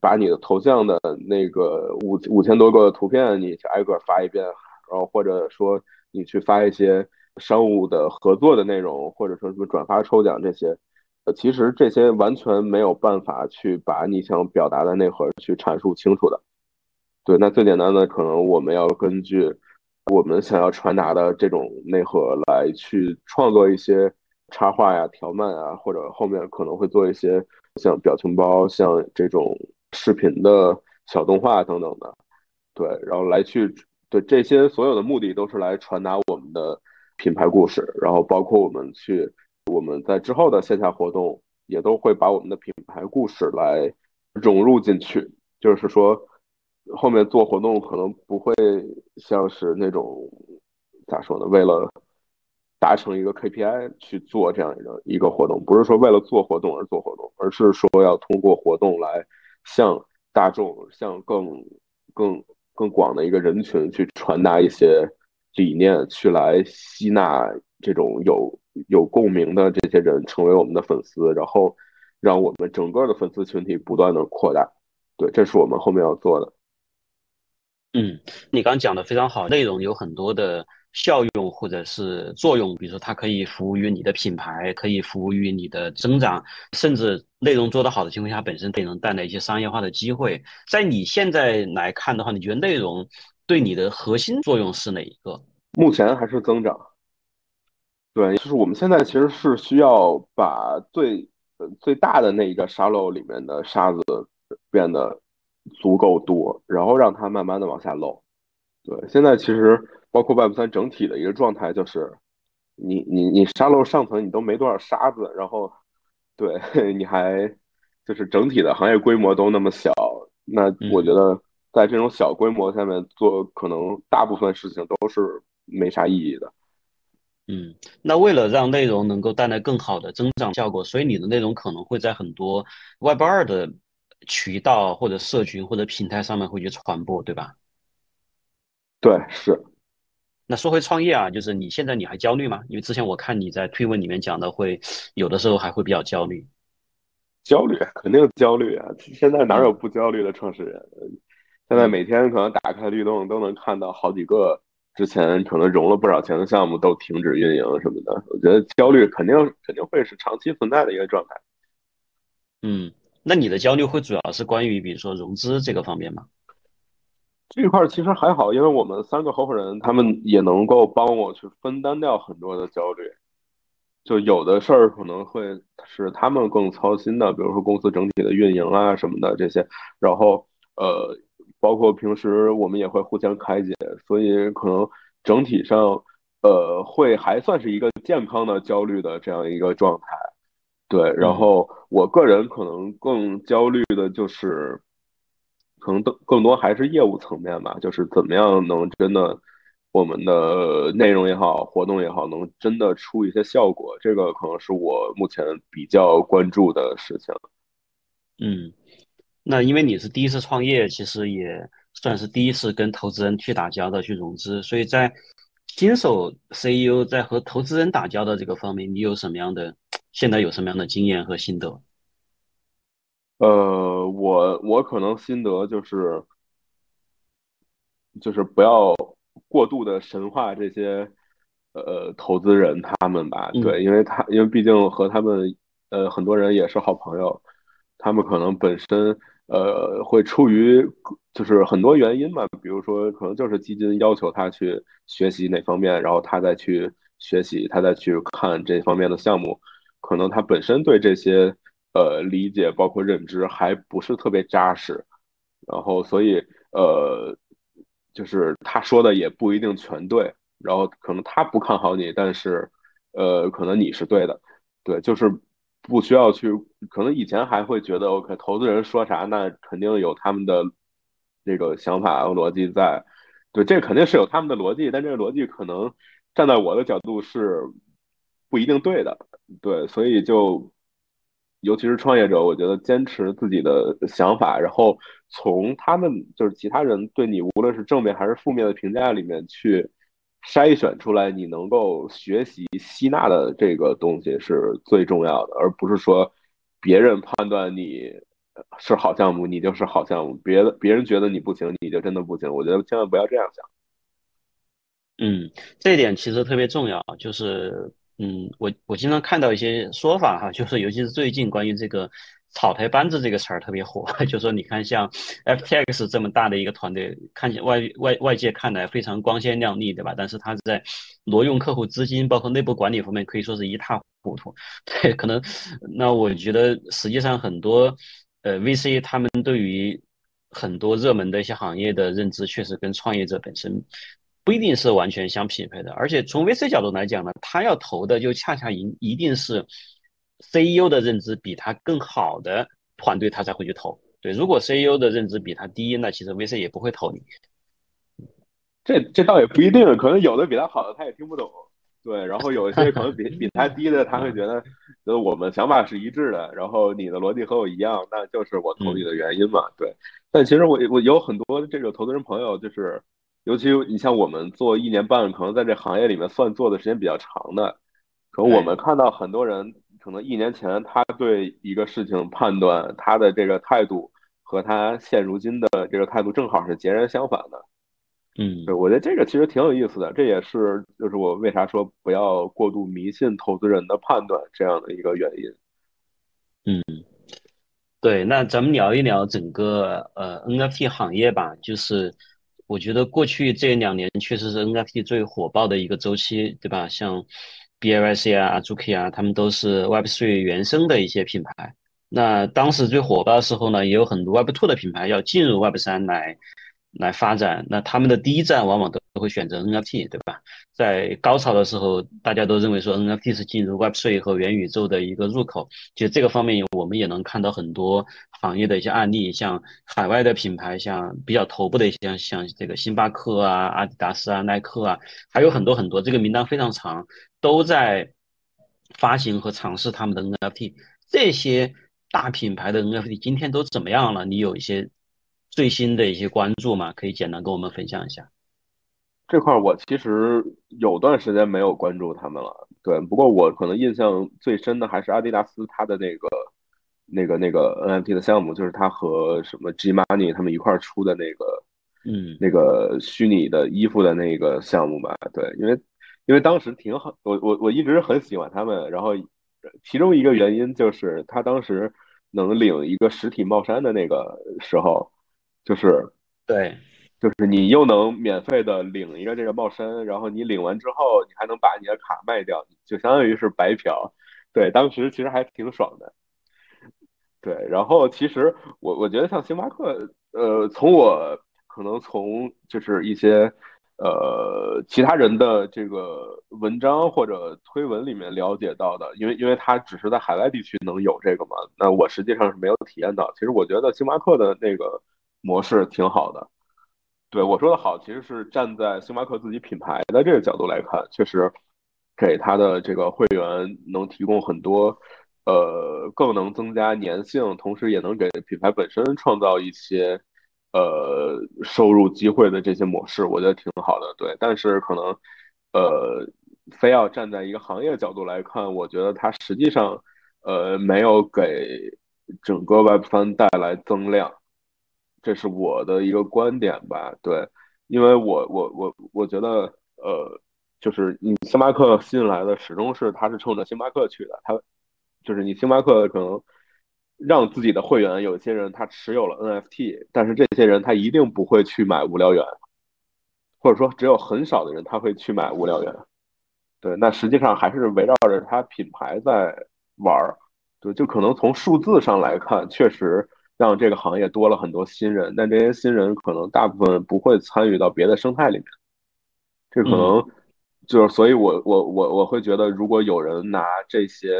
把你的头像的那个五五千多个图片，你挨个发一遍，然后或者说你去发一些。商务的合作的内容，或者说什么转发抽奖这些，呃，其实这些完全没有办法去把你想表达的内核去阐述清楚的。对，那最简单的可能我们要根据我们想要传达的这种内核来去创作一些插画呀、条漫啊，或者后面可能会做一些像表情包、像这种视频的小动画等等的。对，然后来去对这些所有的目的都是来传达我们的。品牌故事，然后包括我们去我们在之后的线下活动，也都会把我们的品牌故事来融入进去。就是说，后面做活动可能不会像是那种咋说呢？为了达成一个 KPI 去做这样一个一个活动，不是说为了做活动而做活动，而是说要通过活动来向大众、向更更更广的一个人群去传达一些。理念去来吸纳这种有有共鸣的这些人成为我们的粉丝，然后让我们整个的粉丝群体不断的扩大。对，这是我们后面要做的。嗯，你刚讲的非常好，内容有很多的效用或者是作用，比如说它可以服务于你的品牌，可以服务于你的增长，甚至内容做得好的情况下，本身也能带来一些商业化的机会。在你现在来看的话，你觉得内容？对你的核心作用是哪一个？目前还是增长。对，就是我们现在其实是需要把最最大的那一个沙漏里面的沙子变得足够多，然后让它慢慢的往下漏。对，现在其实包括 Web 三整体的一个状态就是，你你你沙漏上层你都没多少沙子，然后对 你还就是整体的行业规模都那么小，那我觉得在这种小规模下面做，可能大部分事情都是没啥意义的。嗯，那为了让内容能够带来更好的增长效果，所以你的内容可能会在很多 Web 二的渠道或者社群或者平台上面会去传播，对吧？对，是。那说回创业啊，就是你现在你还焦虑吗？因为之前我看你在推文里面讲的，会有的时候还会比较焦虑。焦虑肯定焦虑啊！现在哪有不焦虑的创始人？现在每天可能打开律动都能看到好几个。之前可能融了不少钱的项目都停止运营什么的，我觉得焦虑肯定肯定会是长期存在的一个状态。嗯，那你的焦虑会主要是关于比如说融资这个方面吗？这一块其实还好，因为我们三个合伙人他们也能够帮我去分担掉很多的焦虑。就有的事儿可能会是他们更操心的，比如说公司整体的运营啊什么的这些，然后呃。包括平时我们也会互相开解，所以可能整体上，呃，会还算是一个健康的焦虑的这样一个状态。对，然后我个人可能更焦虑的就是，可能更更多还是业务层面吧，就是怎么样能真的我们的内容也好，活动也好，能真的出一些效果，这个可能是我目前比较关注的事情。嗯。那因为你是第一次创业，其实也算是第一次跟投资人去打交道、去融资，所以在新手 CEO 在和投资人打交道这个方面，你有什么样的现在有什么样的经验和心得？呃，我我可能心得就是就是不要过度的神话这些呃投资人他们吧，对，因为他因为毕竟和他们呃很多人也是好朋友，他们可能本身。呃，会出于就是很多原因嘛，比如说可能就是基金要求他去学习哪方面，然后他再去学习，他再去看这方面的项目，可能他本身对这些呃理解包括认知还不是特别扎实，然后所以呃，就是他说的也不一定全对，然后可能他不看好你，但是呃，可能你是对的，对，就是。不需要去，可能以前还会觉得，OK，投资人说啥，那肯定有他们的这个想法和逻辑在，对，这肯定是有他们的逻辑，但这个逻辑可能站在我的角度是不一定对的，对，所以就尤其是创业者，我觉得坚持自己的想法，然后从他们就是其他人对你无论是正面还是负面的评价里面去。筛选出来你能够学习吸纳的这个东西是最重要的，而不是说别人判断你是好项目，你就是好项目；别的别人觉得你不行，你就真的不行。我觉得千万不要这样想。嗯，这一点其实特别重要，就是嗯，我我经常看到一些说法哈，就是尤其是最近关于这个。草台班子这个词儿特别火，就说你看像 FTX 这么大的一个团队，看起外外外界看来非常光鲜亮丽，对吧？但是他在挪用客户资金，包括内部管理方面，可以说是一塌糊涂。对，可能那我觉得实际上很多呃 VC 他们对于很多热门的一些行业的认知，确实跟创业者本身不一定是完全相匹配的。而且从 VC 角度来讲呢，他要投的就恰恰一一定是。CEO 的认知比他更好的团队，他才会去投。对，如果 CEO 的认知比他低，那其实 VC 也不会投你。这这倒也不一定，可能有的比他好的他也听不懂。对，然后有一些可能比 比他低的，他会觉得，觉得我们想法是一致的，然后你的逻辑和我一样，那就是我投你的原因嘛。对。但其实我我有很多这个投资人朋友，就是尤其你像我们做一年半，可能在这行业里面算做的时间比较长的，可能我们看到很多人。可能一年前他对一个事情判断，他的这个态度和他现如今的这个态度正好是截然相反的。嗯，对，我觉得这个其实挺有意思的，这也是就是我为啥说不要过度迷信投资人的判断这样的一个原因。嗯，对，那咱们聊一聊整个呃 NFT 行业吧，就是我觉得过去这两年确实是 NFT 最火爆的一个周期，对吧？像 B I C 啊，Azuki 啊，他们都是 Web3 原生的一些品牌。那当时最火爆的时候呢，也有很多 Web2 的品牌要进入 Web3 来来发展，那他们的第一站往往都会选择 NFT，对吧？在高潮的时候，大家都认为说 NFT 是进入 Web3 和元宇宙的一个入口。其实这个方面，我们也能看到很多行业的一些案例，像海外的品牌，像比较头部的一些，像这个星巴克啊、阿迪达斯啊、耐克啊，还有很多很多，这个名单非常长，都在发行和尝试他们的 NFT。这些大品牌的 NFT 今天都怎么样了？你有一些？最新的一些关注嘛，可以简单跟我们分享一下。这块我其实有段时间没有关注他们了，对。不过我可能印象最深的还是阿迪达斯他的那个、那个、那个 NFT 的项目，就是他和什么 G Money 他们一块出的那个，嗯，那个虚拟的衣服的那个项目吧。对，因为因为当时挺好，我我我一直很喜欢他们，然后其中一个原因就是他当时能领一个实体帽衫的那个时候。就是对，就是你又能免费的领一个这个帽衫，然后你领完之后，你还能把你的卡卖掉，就相当于是白嫖。对，当时其实还挺爽的。对，然后其实我我觉得像星巴克，呃，从我可能从就是一些呃其他人的这个文章或者推文里面了解到的，因为因为它只是在海外地区能有这个嘛，那我实际上是没有体验到。其实我觉得星巴克的那个。模式挺好的，对我说的好，其实是站在星巴克自己品牌的这个角度来看，确实给他的这个会员能提供很多，呃，更能增加粘性，同时也能给品牌本身创造一些呃收入机会的这些模式，我觉得挺好的。对，但是可能呃，非要站在一个行业角度来看，我觉得它实际上呃没有给整个 Web 三带来增量。这是我的一个观点吧，对，因为我我我我觉得，呃，就是你星巴克吸引来的始终是他是冲着星巴克去的，他就是你星巴克可能让自己的会员有些人他持有了 NFT，但是这些人他一定不会去买无聊猿，或者说只有很少的人他会去买无聊猿，对，那实际上还是围绕着他品牌在玩儿，对，就可能从数字上来看，确实。让这个行业多了很多新人，但这些新人可能大部分不会参与到别的生态里面。这可能就是，所以我我我我会觉得，如果有人拿这些，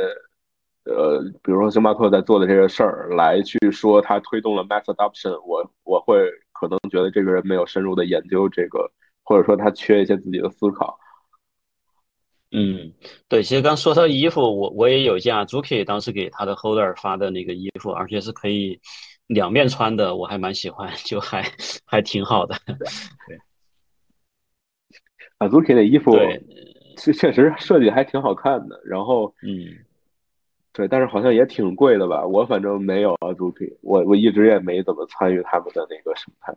呃，比如说星巴克在做的这个事儿来去说他推动了 mass adoption，我我会可能觉得这个人没有深入的研究这个，或者说他缺一些自己的思考。嗯，对，其实刚说到衣服，我我也有一件啊，Zuki 当时给他的 Holder 发的那个衣服，而且是可以两面穿的，我还蛮喜欢，就还还挺好的。对，啊，Zuki 的衣服确确实设计还挺好看的，然后嗯，对，但是好像也挺贵的吧？我反正没有啊，Zuki，我我一直也没怎么参与他们的那个生态。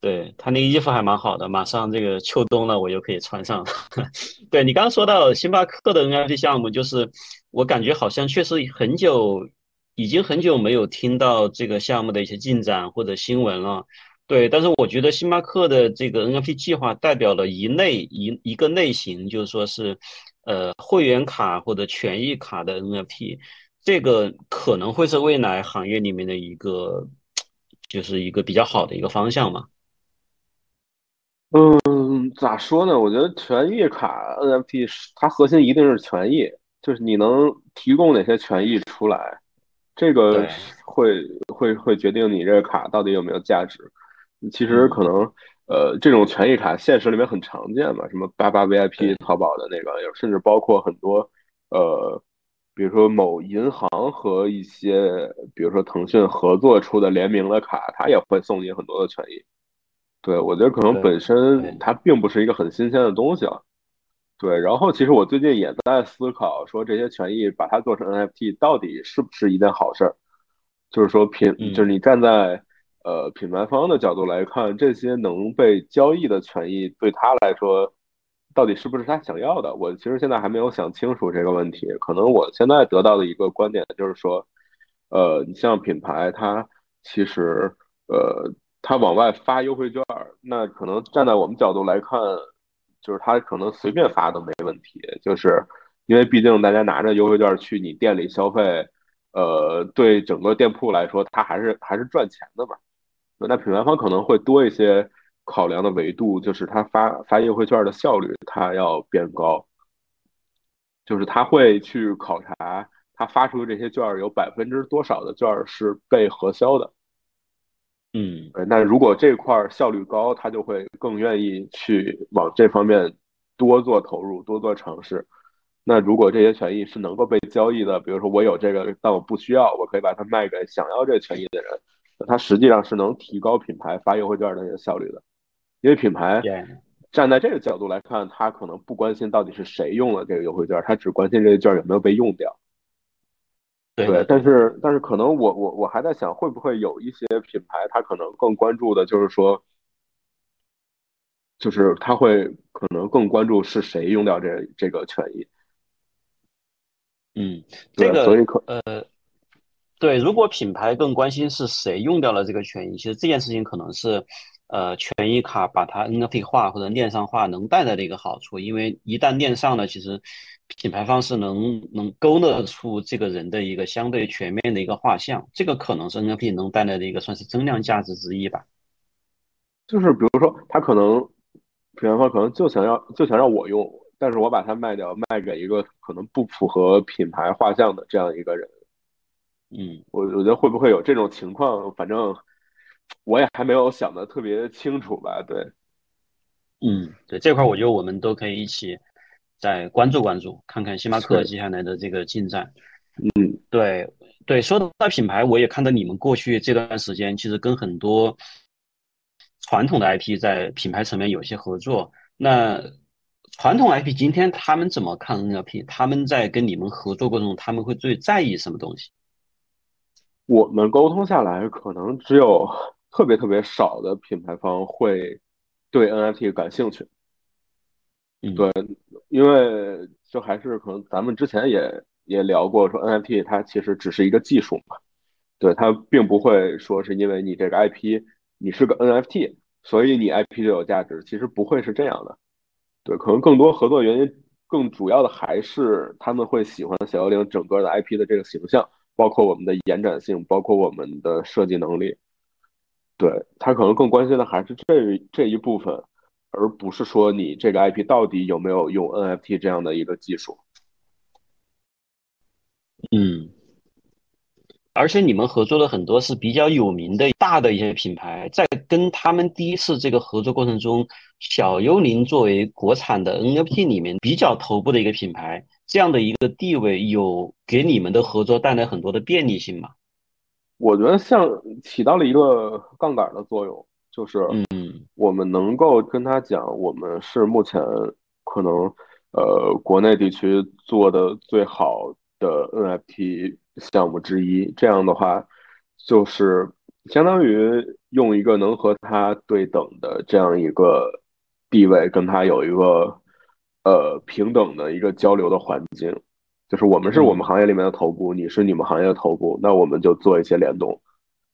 对他那衣服还蛮好的，马上这个秋冬了，我就可以穿上了。对你刚刚说到星巴克的 NFT 项目，就是我感觉好像确实很久，已经很久没有听到这个项目的一些进展或者新闻了。对，但是我觉得星巴克的这个 NFT 计划代表了一类一一个类型，就是说是呃会员卡或者权益卡的 NFT，这个可能会是未来行业里面的一个，就是一个比较好的一个方向嘛。嗯，咋说呢？我觉得权益卡 NFT 它核心一定是权益，就是你能提供哪些权益出来，这个会会会决定你这个卡到底有没有价值。其实可能呃，这种权益卡现实里面很常见嘛，什么八八 VIP 淘宝的那个，甚至包括很多呃，比如说某银行和一些比如说腾讯合作出的联名的卡，它也会送你很多的权益。对，我觉得可能本身它并不是一个很新鲜的东西了。对，然后其实我最近也在思考，说这些权益把它做成 NFT 到底是不是一件好事儿？就是说品，就是你站在呃品牌方的角度来看，这些能被交易的权益对他来说，到底是不是他想要的？我其实现在还没有想清楚这个问题。可能我现在得到的一个观点就是说，呃，你像品牌，它其实呃。他往外发优惠券，那可能站在我们角度来看，就是他可能随便发都没问题，就是因为毕竟大家拿着优惠券去你店里消费，呃，对整个店铺来说，他还是还是赚钱的嘛。那品牌方可能会多一些考量的维度，就是他发发优惠券的效率，它要变高，就是他会去考察他发出的这些券有百分之多少的券是被核销的。嗯，那如果这块效率高，他就会更愿意去往这方面多做投入，多做尝试。那如果这些权益是能够被交易的，比如说我有这个，但我不需要，我可以把它卖给想要这个权益的人，那它实际上是能提高品牌发优惠券的效率的。因为品牌站在这个角度来看，他可能不关心到底是谁用了这个优惠券，他只关心这个券有没有被用掉。对，但是但是可能我我我还在想，会不会有一些品牌，他可能更关注的就是说，就是他会可能更关注是谁用掉这这个权益。嗯，这个所以可呃，对，如果品牌更关心是谁用掉了这个权益，其实这件事情可能是呃权益卡把它 NFT 化或者链上化能带来的一个好处，因为一旦链上了，其实。品牌方是能能勾勒出这个人的一个相对全面的一个画像，这个可能是 NFT 能带来的一个算是增量价值之一吧。就是比如说，他可能品牌方可能就想要就想让我用，但是我把它卖掉，卖给一个可能不符合品牌画像的这样一个人。嗯，我我觉得会不会有这种情况？反正我也还没有想的特别清楚吧。对，嗯，对这块，我觉得我们都可以一起。再关注关注，看看星巴克接下来的这个进展。嗯，对对，说到品牌，我也看到你们过去这段时间其实跟很多传统的 IP 在品牌层面有些合作。那传统 IP 今天他们怎么看 NFT？他们在跟你们合作过程中，他们会最在意什么东西？我们沟通下来，可能只有特别特别少的品牌方会对 NFT 感兴趣。对，因为就还是可能咱们之前也也聊过，说 NFT 它其实只是一个技术嘛，对，它并不会说是因为你这个 IP 你是个 NFT，所以你 IP 就有价值，其实不会是这样的。对，可能更多合作原因，更主要的还是他们会喜欢小幽灵整个的 IP 的这个形象，包括我们的延展性，包括我们的设计能力。对他可能更关心的还是这这一部分。而不是说你这个 IP 到底有没有用 NFT 这样的一个技术。嗯，而且你们合作的很多是比较有名的大的一些品牌，在跟他们第一次这个合作过程中，小幽灵作为国产的 NFT 里面比较头部的一个品牌，这样的一个地位，有给你们的合作带来很多的便利性吗？我觉得像起到了一个杠杆的作用。就是，嗯，我们能够跟他讲，我们是目前可能，呃，国内地区做的最好的 NFT 项目之一。这样的话，就是相当于用一个能和他对等的这样一个地位，跟他有一个呃平等的一个交流的环境。就是我们是我们行业里面的头部，你是你们行业的头部，那我们就做一些联动。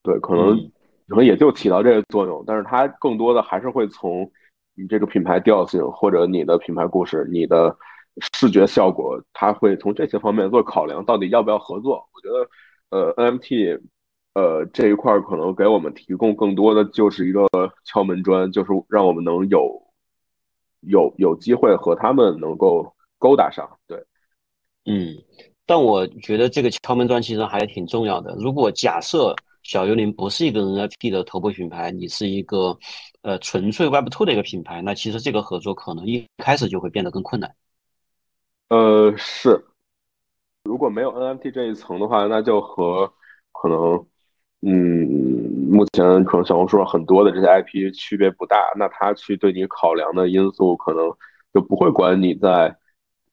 对，可能。可能也就起到这个作用，但是它更多的还是会从你这个品牌调性或者你的品牌故事、你的视觉效果，它会从这些方面做考量，到底要不要合作。我觉得，呃，NFT，呃这一块可能给我们提供更多的就是一个敲门砖，就是让我们能有有有机会和他们能够勾搭上。对，嗯，但我觉得这个敲门砖其实还挺重要的。如果假设。小幽灵不是一个 NFT 的头部品牌，你是一个呃纯粹 Web2 的一个品牌，那其实这个合作可能一开始就会变得更困难。呃，是，如果没有 NFT 这一层的话，那就和可能嗯目前可能小红书上很多的这些 IP 区别不大。那他去对你考量的因素，可能就不会管你在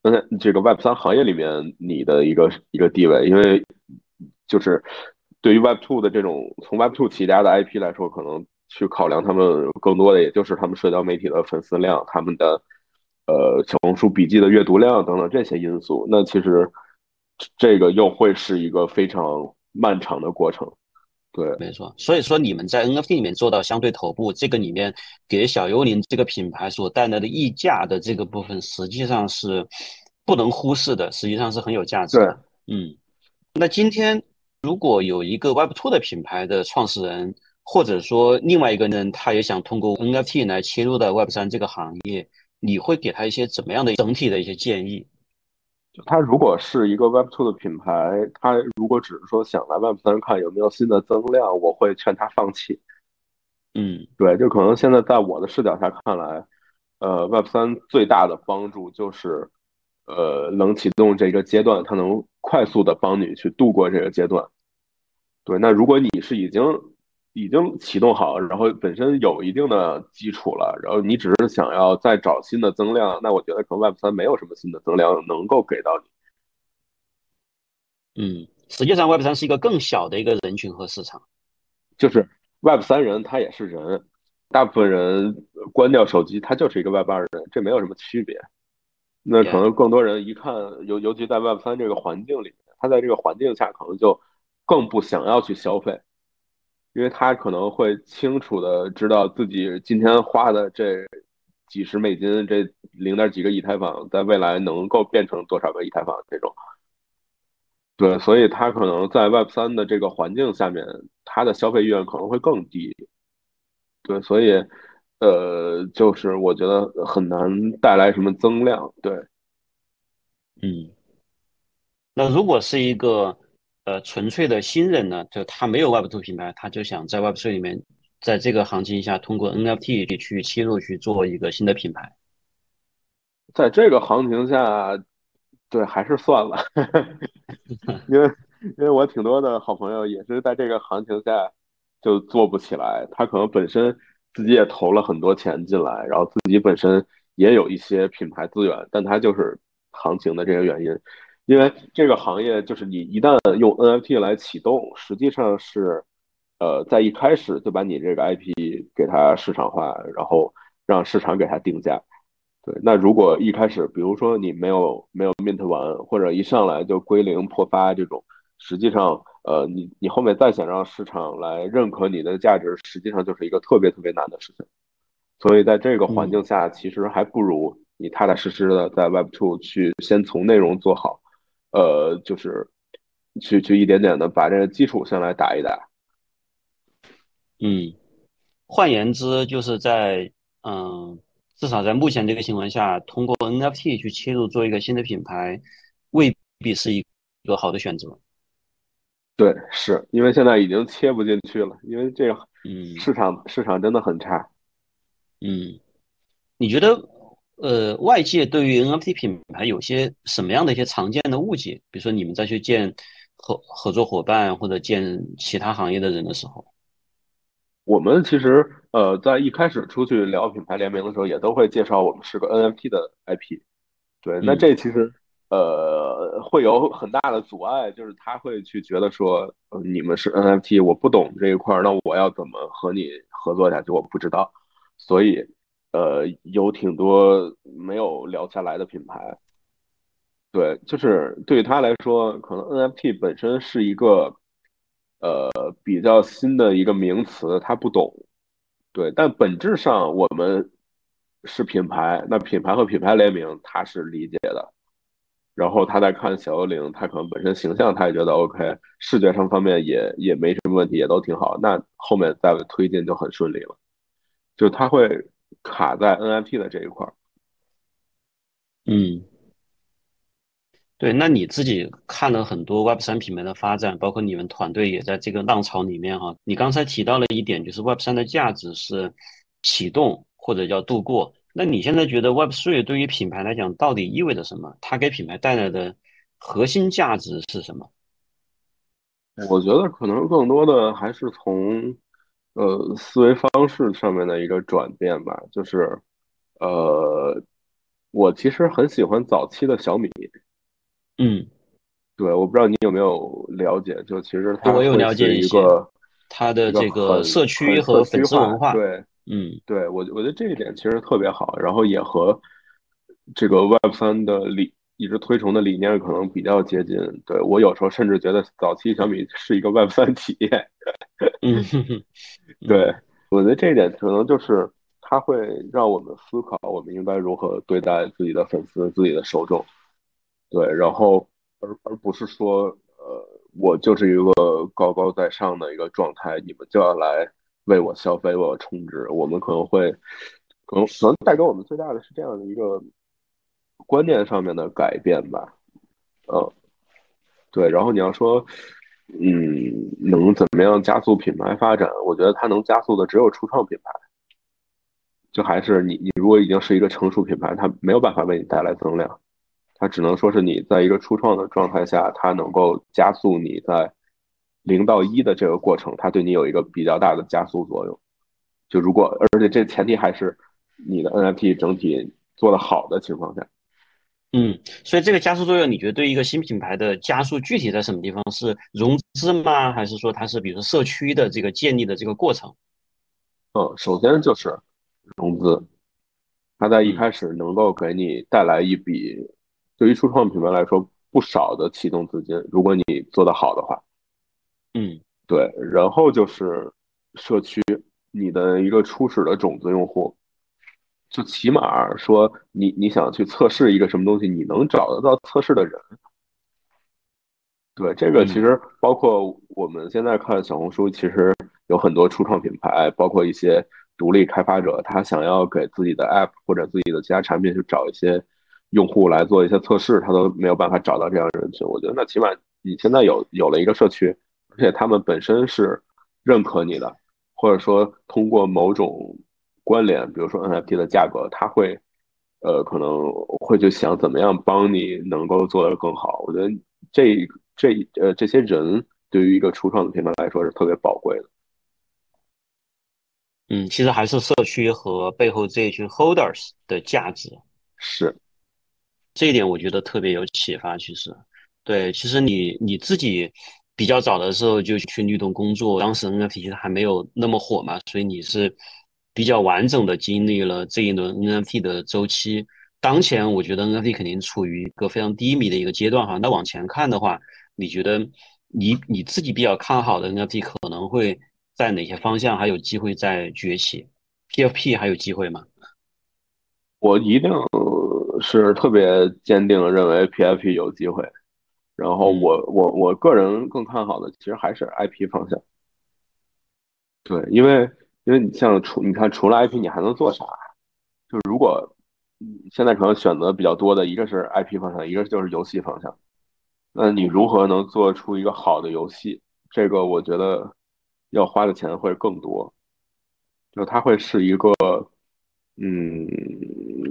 嗯这个 Web3 行业里面你的一个一个地位，因为就是。对于 Web Two 的这种从 Web Two 起家的 IP 来说，可能去考量他们更多的，也就是他们社交媒体的粉丝量、他们的呃小红书笔记的阅读量等等这些因素。那其实这个又会是一个非常漫长的过程。对，没错。所以说你们在 NFT 里面做到相对头部，这个里面给小幽灵这个品牌所带来的溢价的这个部分，实际上是不能忽视的，实际上是很有价值的。嗯，那今天。如果有一个 Web Two 的品牌的创始人或者说另外一个人他也想通过 NFT 来切入到 Web 三这个行业，你会给他一些怎么样的整体的一些建议？他如果是一个 Web Two 的品牌，他如果只是说想来 Web 三看有没有新的增量，我会劝他放弃。嗯，对，就可能现在在我的视角下看来，呃，Web 三最大的帮助就是，呃，冷启动这个阶段，它能快速的帮你去度过这个阶段。对，那如果你是已经已经启动好，然后本身有一定的基础了，然后你只是想要再找新的增量，那我觉得可能 Web 三没有什么新的增量能够给到你。嗯，实际上 Web 三是一个更小的一个人群和市场，就是。Web 三人他也是人，大部分人关掉手机，他就是一个 Web 二人，这没有什么区别。那可能更多人一看，尤尤其在 Web 三这个环境里面，他在这个环境下可能就更不想要去消费，因为他可能会清楚的知道自己今天花的这几十美金，这零点几个以太坊，在未来能够变成多少个以太坊这种。对，所以他可能在 Web 三的这个环境下面，他的消费意愿可能会更低。对，所以，呃，就是我觉得很难带来什么增量。对，嗯，那如果是一个呃纯粹的新人呢，就他没有 Web Two 品牌，他就想在 Web 3里面，在这个行情下通过 NFT 去切入去做一个新的品牌，在这个行情下。对，还是算了，因为因为我挺多的好朋友也是在这个行情下就做不起来。他可能本身自己也投了很多钱进来，然后自己本身也有一些品牌资源，但它就是行情的这个原因。因为这个行业就是你一旦用 NFT 来启动，实际上是呃在一开始就把你这个 IP 给它市场化，然后让市场给它定价。对，那如果一开始，比如说你没有没有 mint 完，或者一上来就归零破发这种，实际上，呃，你你后面再想让市场来认可你的价值，实际上就是一个特别特别难的事情。所以在这个环境下，其实还不如你踏踏实实的在 Web Two 去先从内容做好，呃，就是去去一点点的把这个基础先来打一打。嗯，换言之，就是在嗯。至少在目前这个情况下，通过 NFT 去切入做一个新的品牌，未必是一个好的选择。对，是因为现在已经切不进去了，因为这个嗯市场市场真的很差。嗯，你觉得呃外界对于 NFT 品牌有些什么样的一些常见的误解？比如说你们再去见合合作伙伴或者见其他行业的人的时候。我们其实呃，在一开始出去聊品牌联名的时候，也都会介绍我们是个 NFT 的 IP。对，那这其实呃会有很大的阻碍，就是他会去觉得说，你们是 NFT，我不懂这一块儿，那我要怎么和你合作下去？我不知道，所以呃有挺多没有聊下来的品牌。对，就是对他来说，可能 NFT 本身是一个。呃，比较新的一个名词，他不懂，对，但本质上我们是品牌，那品牌和品牌联名他是理解的，然后他在看小幽灵，他可能本身形象他也觉得 OK，视觉上方面也也没什么问题，也都挺好，那后面再推进就很顺利了，就他会卡在 NFT 的这一块儿，嗯。对，那你自己看了很多 Web 三品牌的发展，包括你们团队也在这个浪潮里面哈。你刚才提到了一点，就是 Web 三的价值是启动或者叫度过。那你现在觉得 Web three 对于品牌来讲到底意味着什么？它给品牌带来的核心价值是什么？我觉得可能更多的还是从呃思维方式上面的一个转变吧。就是呃，我其实很喜欢早期的小米。嗯，对，我不知道你有没有了解，就其实它我有了解一个它的这个社区和粉丝文化，对，嗯，对我我觉得这一点其实特别好，然后也和这个 Web 三的理一直推崇的理念可能比较接近。对我有时候甚至觉得早期小米是一个 Web 三企业。嗯，对我觉得这一点可能就是它会让我们思考，我们应该如何对待自己的粉丝、自己的受众。对，然后而而不是说，呃，我就是一个高高在上的一个状态，你们就要来为我消费、为我充值。我们可能会，可能能带给我们最大的是这样的一个观念上面的改变吧。呃，对。然后你要说，嗯，能怎么样加速品牌发展？我觉得它能加速的只有初创品牌。就还是你，你如果已经是一个成熟品牌，它没有办法为你带来增量，它只能说是你在一个初创的状态下，它能够加速你在零到一的这个过程，它对你有一个比较大的加速作用。就如果，而且这前提还是你的 NFT 整体做的好的情况下。嗯，所以这个加速作用，你觉得对一个新品牌的加速具体在什么地方？是融资吗？还是说它是比如说社区的这个建立的这个过程？嗯，首先就是。融资，它在一开始能够给你带来一笔，对于初创品牌来说不少的启动资金。如果你做得好的话，嗯，对。然后就是社区，你的一个初始的种子用户，就起码说你你想去测试一个什么东西，你能找得到测试的人。对，这个其实包括我们现在看小红书，其实有很多初创品牌，包括一些。独立开发者他想要给自己的 App 或者自己的其他产品去找一些用户来做一些测试，他都没有办法找到这样的人群。我觉得那起码你现在有有了一个社区，而且他们本身是认可你的，或者说通过某种关联，比如说 NFT 的价格，他会呃可能会去想怎么样帮你能够做得更好。我觉得这这呃这些人对于一个初创的品牌来说是特别宝贵的。嗯，其实还是社区和背后这一群 holders 的价值是这一点，我觉得特别有启发。其实，对，其实你你自己比较早的时候就去律动工作，当时 NFT 其实还没有那么火嘛，所以你是比较完整的经历了这一轮 NFT 的周期。当前我觉得 NFT 肯定处于一个非常低迷的一个阶段哈。那往前看的话，你觉得你你自己比较看好的 NFT 可能会？在哪些方向还有机会再崛起？PFP 还有机会吗？我一定是特别坚定认为 PFP 有机会。然后我我我个人更看好的其实还是 IP 方向。对，因为因为你像除你看除了 IP 你还能做啥？就如果现在可能选择比较多的一个是 IP 方向，一个就是游戏方向。那你如何能做出一个好的游戏？这个我觉得。要花的钱会更多，就它会是一个，嗯，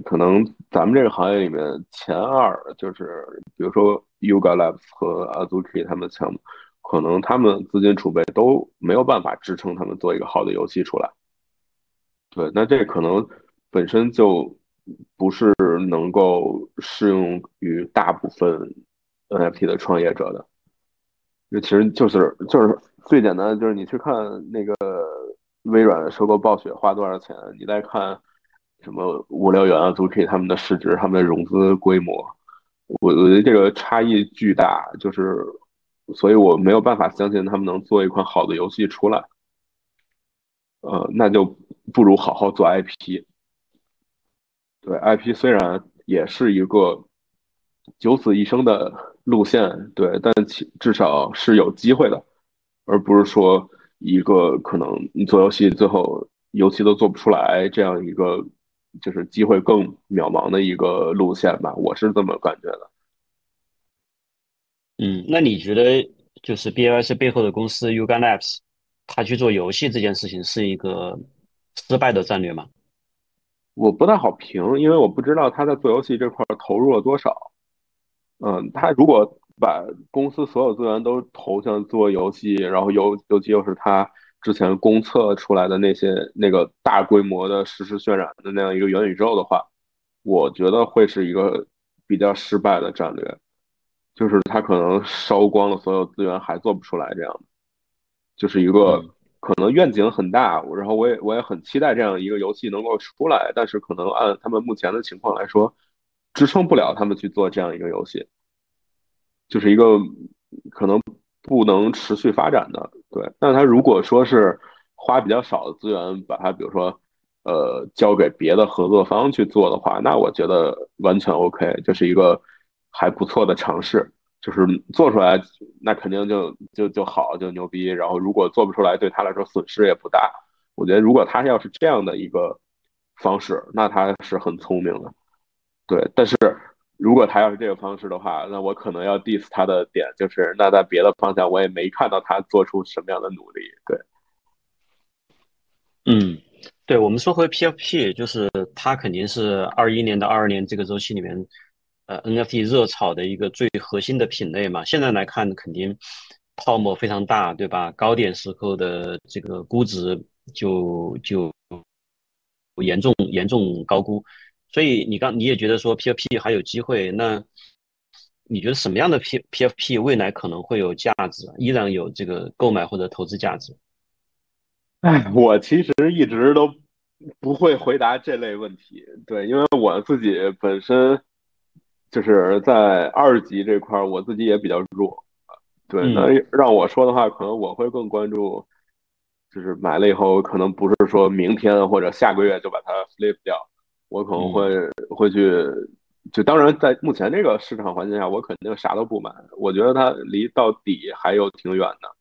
可能咱们这个行业里面前二，就是比如说 Yuga Labs 和 Azuki 他们的项目，可能他们资金储备都没有办法支撑他们做一个好的游戏出来。对，那这可能本身就不是能够适用于大部分 NFT 的创业者的，这其实就是就是。最简单的就是你去看那个微软收购暴雪花多少钱，你再看什么无聊猿啊、z u k 他们的市值、他们的融资规模，我我觉得这个差异巨大，就是所以我没有办法相信他们能做一款好的游戏出来。呃，那就不如好好做 IP。对，IP 虽然也是一个九死一生的路线，对，但其至少是有机会的。而不是说一个可能你做游戏最后游戏都做不出来这样一个就是机会更渺茫的一个路线吧，我是这么感觉的。嗯，那你觉得就是 B I S 背后的公司 Yuga Labs，他去做游戏这件事情是一个失败的战略吗？我不太好评，因为我不知道他在做游戏这块投入了多少。嗯，他如果。把公司所有资源都投向做游戏，然后尤尤其又是他之前公测出来的那些那个大规模的实时渲染的那样一个元宇宙的话，我觉得会是一个比较失败的战略，就是它可能烧光了所有资源还做不出来这样的，就是一个可能愿景很大，然后我也我也很期待这样一个游戏能够出来，但是可能按他们目前的情况来说，支撑不了他们去做这样一个游戏。就是一个可能不能持续发展的，对。那他如果说是花比较少的资源，把它比如说呃交给别的合作方去做的话，那我觉得完全 OK，就是一个还不错的尝试。就是做出来，那肯定就就就好，就牛逼。然后如果做不出来，对他来说损失也不大。我觉得如果他要是这样的一个方式，那他是很聪明的。对，但是如果他要是这个方式的话，那我可能要 diss 他的点就是，那在别的方向我也没看到他做出什么样的努力。对，嗯，对，我们说回 PFP，就是它肯定是二一年到二二年这个周期里面，呃，NFT 热炒的一个最核心的品类嘛。现在来看，肯定。泡沫非常大，对吧？高点时候的这个估值就就严重严重高估，所以你刚你也觉得说 P F P 还有机会，那你觉得什么样的 P P F P 未来可能会有价值，依然有这个购买或者投资价值？哎，我其实一直都不会回答这类问题，对，因为我自己本身就是在二级这块，我自己也比较弱。对，那让我说的话，可能我会更关注，就是买了以后，可能不是说明天或者下个月就把它 flip 掉，我可能会会去，就当然在目前这个市场环境下，我肯定啥都不买，我觉得它离到底还有挺远的。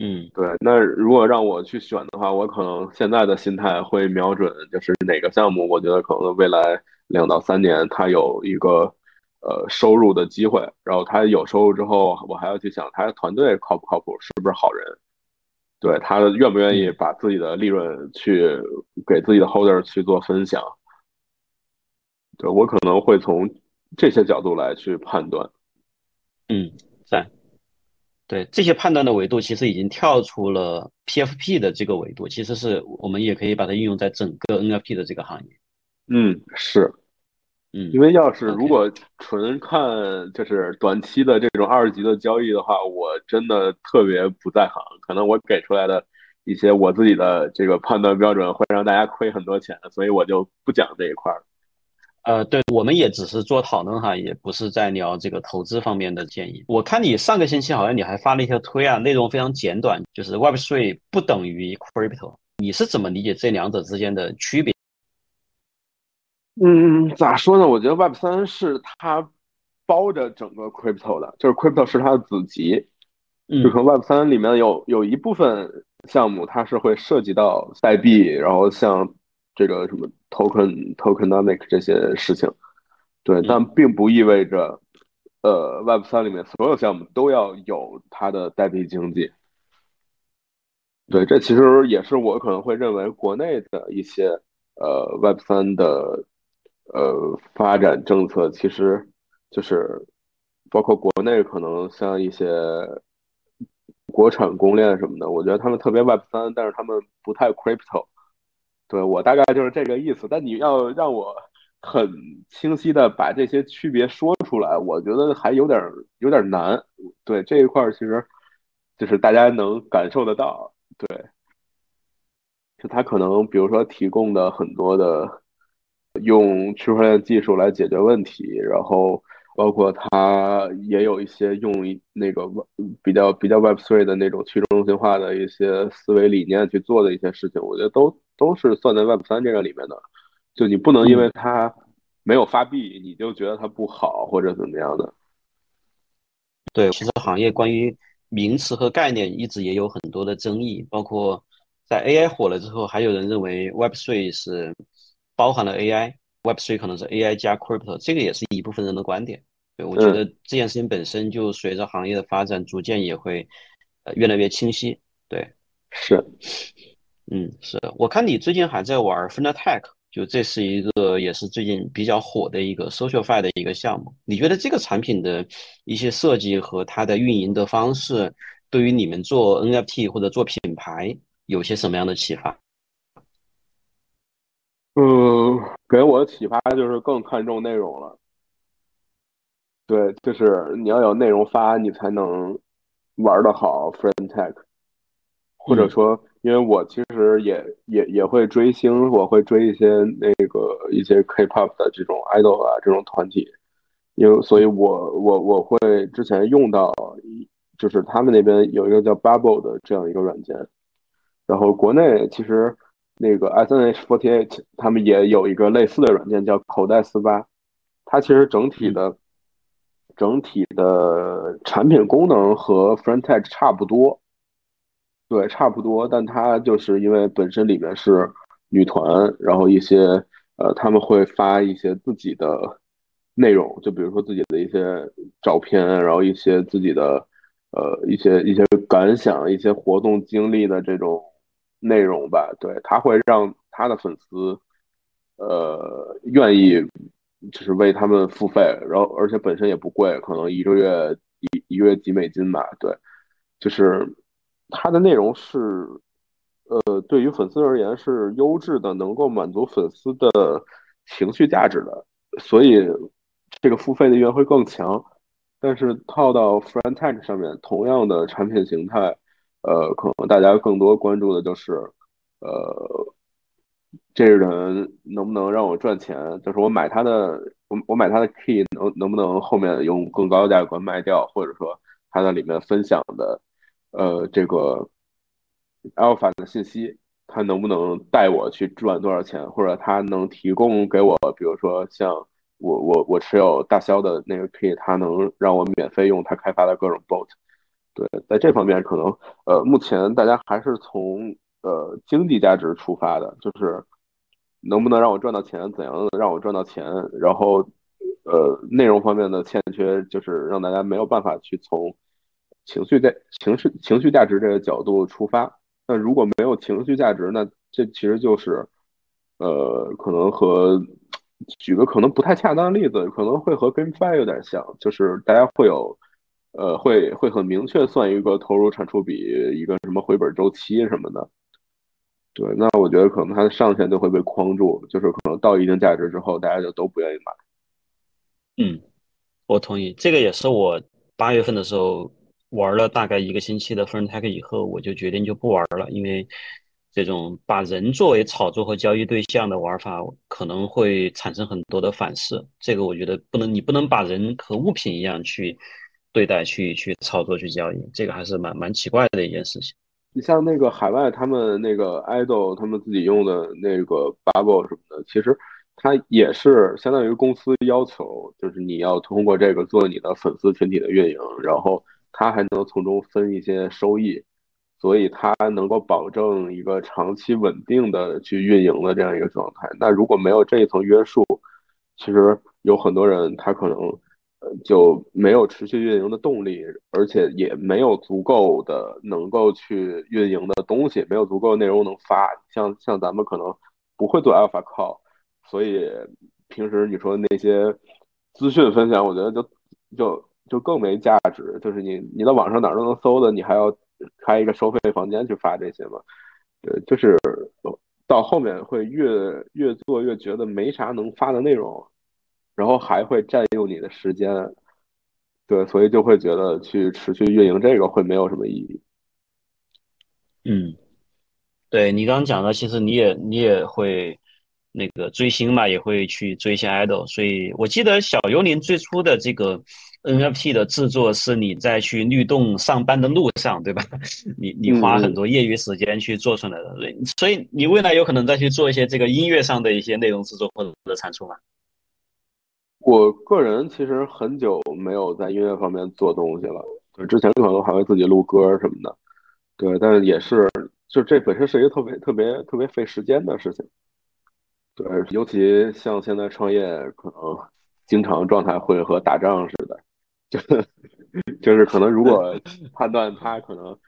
嗯，对，那如果让我去选的话，我可能现在的心态会瞄准，就是哪个项目，我觉得可能未来两到三年它有一个。呃，收入的机会，然后它有收入之后，我还要去想他团队靠不靠谱，是不是好人，对他愿不愿意把自己的利润去给自己的 holder 去做分享，对我可能会从这些角度来去判断。嗯，在对这些判断的维度，其实已经跳出了 PFP 的这个维度，其实是我们也可以把它应用在整个 NFP 的这个行业。嗯，是。嗯，因为要是如果纯看就是短期的这种二级的交易的话，我真的特别不在行。可能我给出来的一些我自己的这个判断标准会让大家亏很多钱，所以我就不讲这一块儿。呃，对，我们也只是做讨论哈，也不是在聊这个投资方面的建议。我看你上个星期好像你还发了一条推啊，内容非常简短，就是 Web3 不等于 Crypto，你是怎么理解这两者之间的区别？嗯，咋说呢？我觉得 Web 三是它包着整个 Crypto 的，就是 Crypto 是它的子集。就可能 Web 三里面有有一部分项目，它是会涉及到代币，然后像这个什么 Token Tokenomic 这些事情。对，但并不意味着，呃，Web 三里面所有项目都要有它的代币经济。对，这其实也是我可能会认为国内的一些呃 Web 三的。呃，发展政策其实就是包括国内可能像一些国产公链什么的，我觉得他们特别 Web 三，但是他们不太 Crypto。对我大概就是这个意思。但你要让我很清晰的把这些区别说出来，我觉得还有点有点难。对这一块其实就是大家能感受得到，对，就他可能比如说提供的很多的。用区块链技术来解决问题，然后包括它也有一些用那个比较比较 Web3 的那种去中心化的一些思维理念去做的一些事情，我觉得都都是算在 Web 三这个里面的。就你不能因为它没有发币，你就觉得它不好或者怎么样的。对，其实行业关于名词和概念一直也有很多的争议，包括在 AI 火了之后，还有人认为 Web3 是。包含了 AI，Web3 可能是 AI 加 Crypto，这个也是一部分人的观点。对我觉得这件事情本身就随着行业的发展，逐渐也会呃越来越清晰。对，是，嗯，是我看你最近还在玩 f n a t e c h 就这是一个也是最近比较火的一个 SocialFi 的一个项目。你觉得这个产品的一些设计和它的运营的方式，对于你们做 NFT 或者做品牌有些什么样的启发？嗯，给我的启发就是更看重内容了。对，就是你要有内容发，你才能玩的好。Friend Tech，或者说，因为我其实也也也会追星，我会追一些那个一些 K-pop 的这种 idol 啊这种团体，因为所以我我我会之前用到，就是他们那边有一个叫 Bubble 的这样一个软件，然后国内其实。那个 S N H forty eight 他们也有一个类似的软件叫口袋四八，它其实整体的整体的产品功能和 Front Edge 差不多，对，差不多，但他就是因为本身里面是女团，然后一些呃，他们会发一些自己的内容，就比如说自己的一些照片，然后一些自己的呃一些一些感想、一些活动经历的这种内容吧。对，他会让他的粉丝呃愿意就是为他们付费，然后而且本身也不贵，可能一个月一一个月几美金吧。对，就是它的内容是。呃，对于粉丝而言是优质的，能够满足粉丝的情绪价值的，所以这个付费的意愿会更强。但是套到 Front-End 上面，同样的产品形态，呃，可能大家更多关注的就是，呃，这个人能不能让我赚钱？就是我买他的，我我买他的 Key 能能不能后面用更高的价格卖掉？或者说他在里面分享的，呃，这个。Alpha 的信息，他能不能带我去赚多少钱，或者他能提供给我，比如说像我我我持有大肖的那个 Key，他能让我免费用他开发的各种 Bot。对，在这方面可能呃，目前大家还是从呃经济价值出发的，就是能不能让我赚到钱，怎样让我赚到钱，然后呃内容方面的欠缺，就是让大家没有办法去从情绪在情绪情绪价值这个角度出发。那如果没有情绪价值，那这其实就是，呃，可能和举个可能不太恰当的例子，可能会和 GameFi 有点像，就是大家会有，呃，会会很明确算一个投入产出比，一个什么回本周期什么的。对，那我觉得可能它的上限就会被框住，就是可能到一定价值之后，大家就都不愿意买。嗯，我同意，这个也是我八月份的时候。玩了大概一个星期的 Frontech 以后，我就决定就不玩了，因为这种把人作为炒作和交易对象的玩法，可能会产生很多的反噬。这个我觉得不能，你不能把人和物品一样去对待、去去操作、去交易，这个还是蛮蛮奇怪的一件事情。你像那个海外他们那个 idol，他们自己用的那个 bubble 什么的，其实它也是相当于公司要求，就是你要通过这个做你的粉丝群体的运营，然后。他还能从中分一些收益，所以他能够保证一个长期稳定的去运营的这样一个状态。那如果没有这一层约束，其实有很多人他可能呃就没有持续运营的动力，而且也没有足够的能够去运营的东西，没有足够内容能发。像像咱们可能不会做 Alpha Call，所以平时你说那些资讯分享，我觉得就就。就更没价值，就是你你在网上哪儿都能搜的，你还要开一个收费房间去发这些吗？对，就是到后面会越越做越觉得没啥能发的内容，然后还会占用你的时间，对，所以就会觉得去持续运营这个会没有什么意义。嗯，对你刚刚讲的，其实你也你也会。那个追星嘛，也会去追一些 idol，所以我记得小幽灵最初的这个 NFT 的制作是你在去律动上班的路上，对吧？你你花很多业余时间去做出来的，所以你未来有可能再去做一些这个音乐上的一些内容制作或者产出吗？我个人其实很久没有在音乐方面做东西了，就，之前可能还会自己录歌什么的，对，但是也是，就这本身是一个特别特别特别费时间的事情。对，尤其像现在创业，可能经常状态会和打仗似的，就 就是可能如果判断他可能，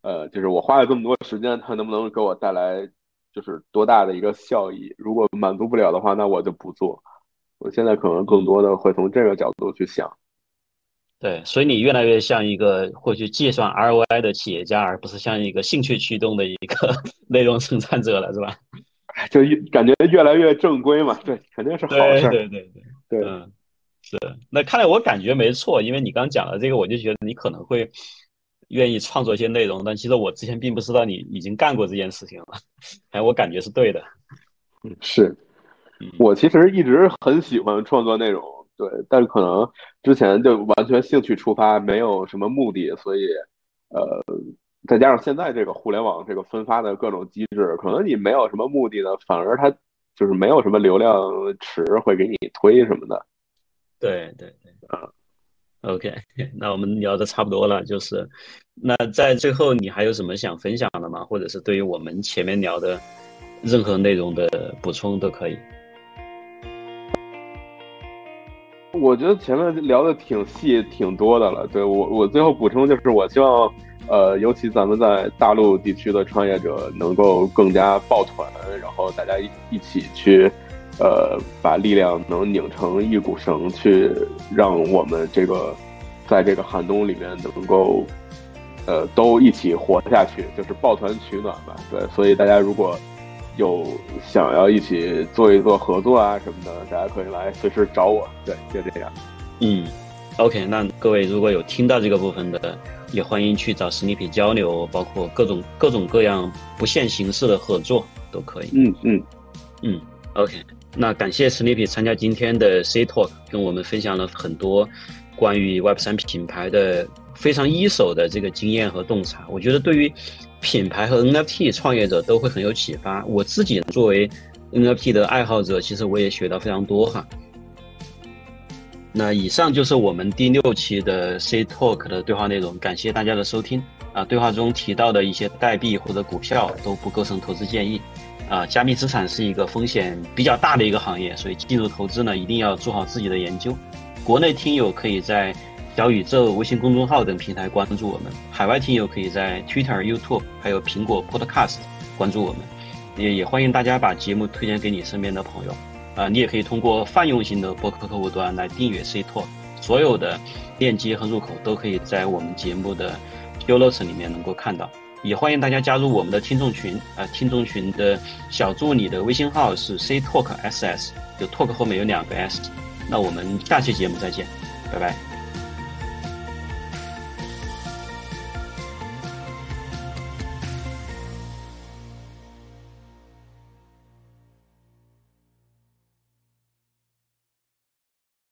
呃，就是我花了这么多时间，他能不能给我带来就是多大的一个效益？如果满足不了的话，那我就不做。我现在可能更多的会从这个角度去想。对，所以你越来越像一个会去计算 ROI 的企业家，而不是像一个兴趣驱动的一个 内容生产者了，是吧？就越感觉越来越正规嘛，对，肯定是好事。对对对对，嗯，是。那看来我感觉没错，因为你刚讲的这个，我就觉得你可能会愿意创作一些内容，但其实我之前并不知道你已经干过这件事情了。哎，我感觉是对的。嗯，是。我其实一直很喜欢创作内容，对，但可能之前就完全兴趣出发，没有什么目的，所以呃。再加上现在这个互联网这个分发的各种机制，可能你没有什么目的的，反而它就是没有什么流量池会给你推什么的。对对对，啊，OK，那我们聊的差不多了，就是那在最后你还有什么想分享的吗？或者是对于我们前面聊的任何内容的补充都可以。我觉得前面聊的挺细、挺多的了。对我，我最后补充就是，我希望，呃，尤其咱们在大陆地区的创业者能够更加抱团，然后大家一一起去，呃，把力量能拧成一股绳，去让我们这个在这个寒冬里面能够，呃，都一起活下去，就是抱团取暖吧。对，所以大家如果。有想要一起做一做合作啊什么的，大家可以来随时找我。对，就这样。嗯，OK，那各位如果有听到这个部分的，也欢迎去找史尼皮交流，包括各种各种各样不限形式的合作都可以。嗯嗯嗯，OK，那感谢史尼皮参加今天的 C Talk，跟我们分享了很多关于 Web 三品牌的非常一手的这个经验和洞察。我觉得对于品牌和 NFT 创业者都会很有启发。我自己作为 NFT 的爱好者，其实我也学到非常多哈。那以上就是我们第六期的 C Talk 的对话内容，感谢大家的收听。啊，对话中提到的一些代币或者股票都不构成投资建议。啊，加密资产是一个风险比较大的一个行业，所以进入投资呢，一定要做好自己的研究。国内听友可以在。小宇宙、微信公众号等平台关注我们，海外听友可以在 Twitter、YouTube 还有苹果 Podcast 关注我们，也也欢迎大家把节目推荐给你身边的朋友。啊，你也可以通过泛用型的播客客户端来订阅 Cto 所有的链接和入口都可以在我们节目的 Show Notes 里面能够看到。也欢迎大家加入我们的听众群，啊，听众群的小助理的微信号是 C Talk SS，就 Talk 后面有两个 S。那我们下期节目再见，拜拜。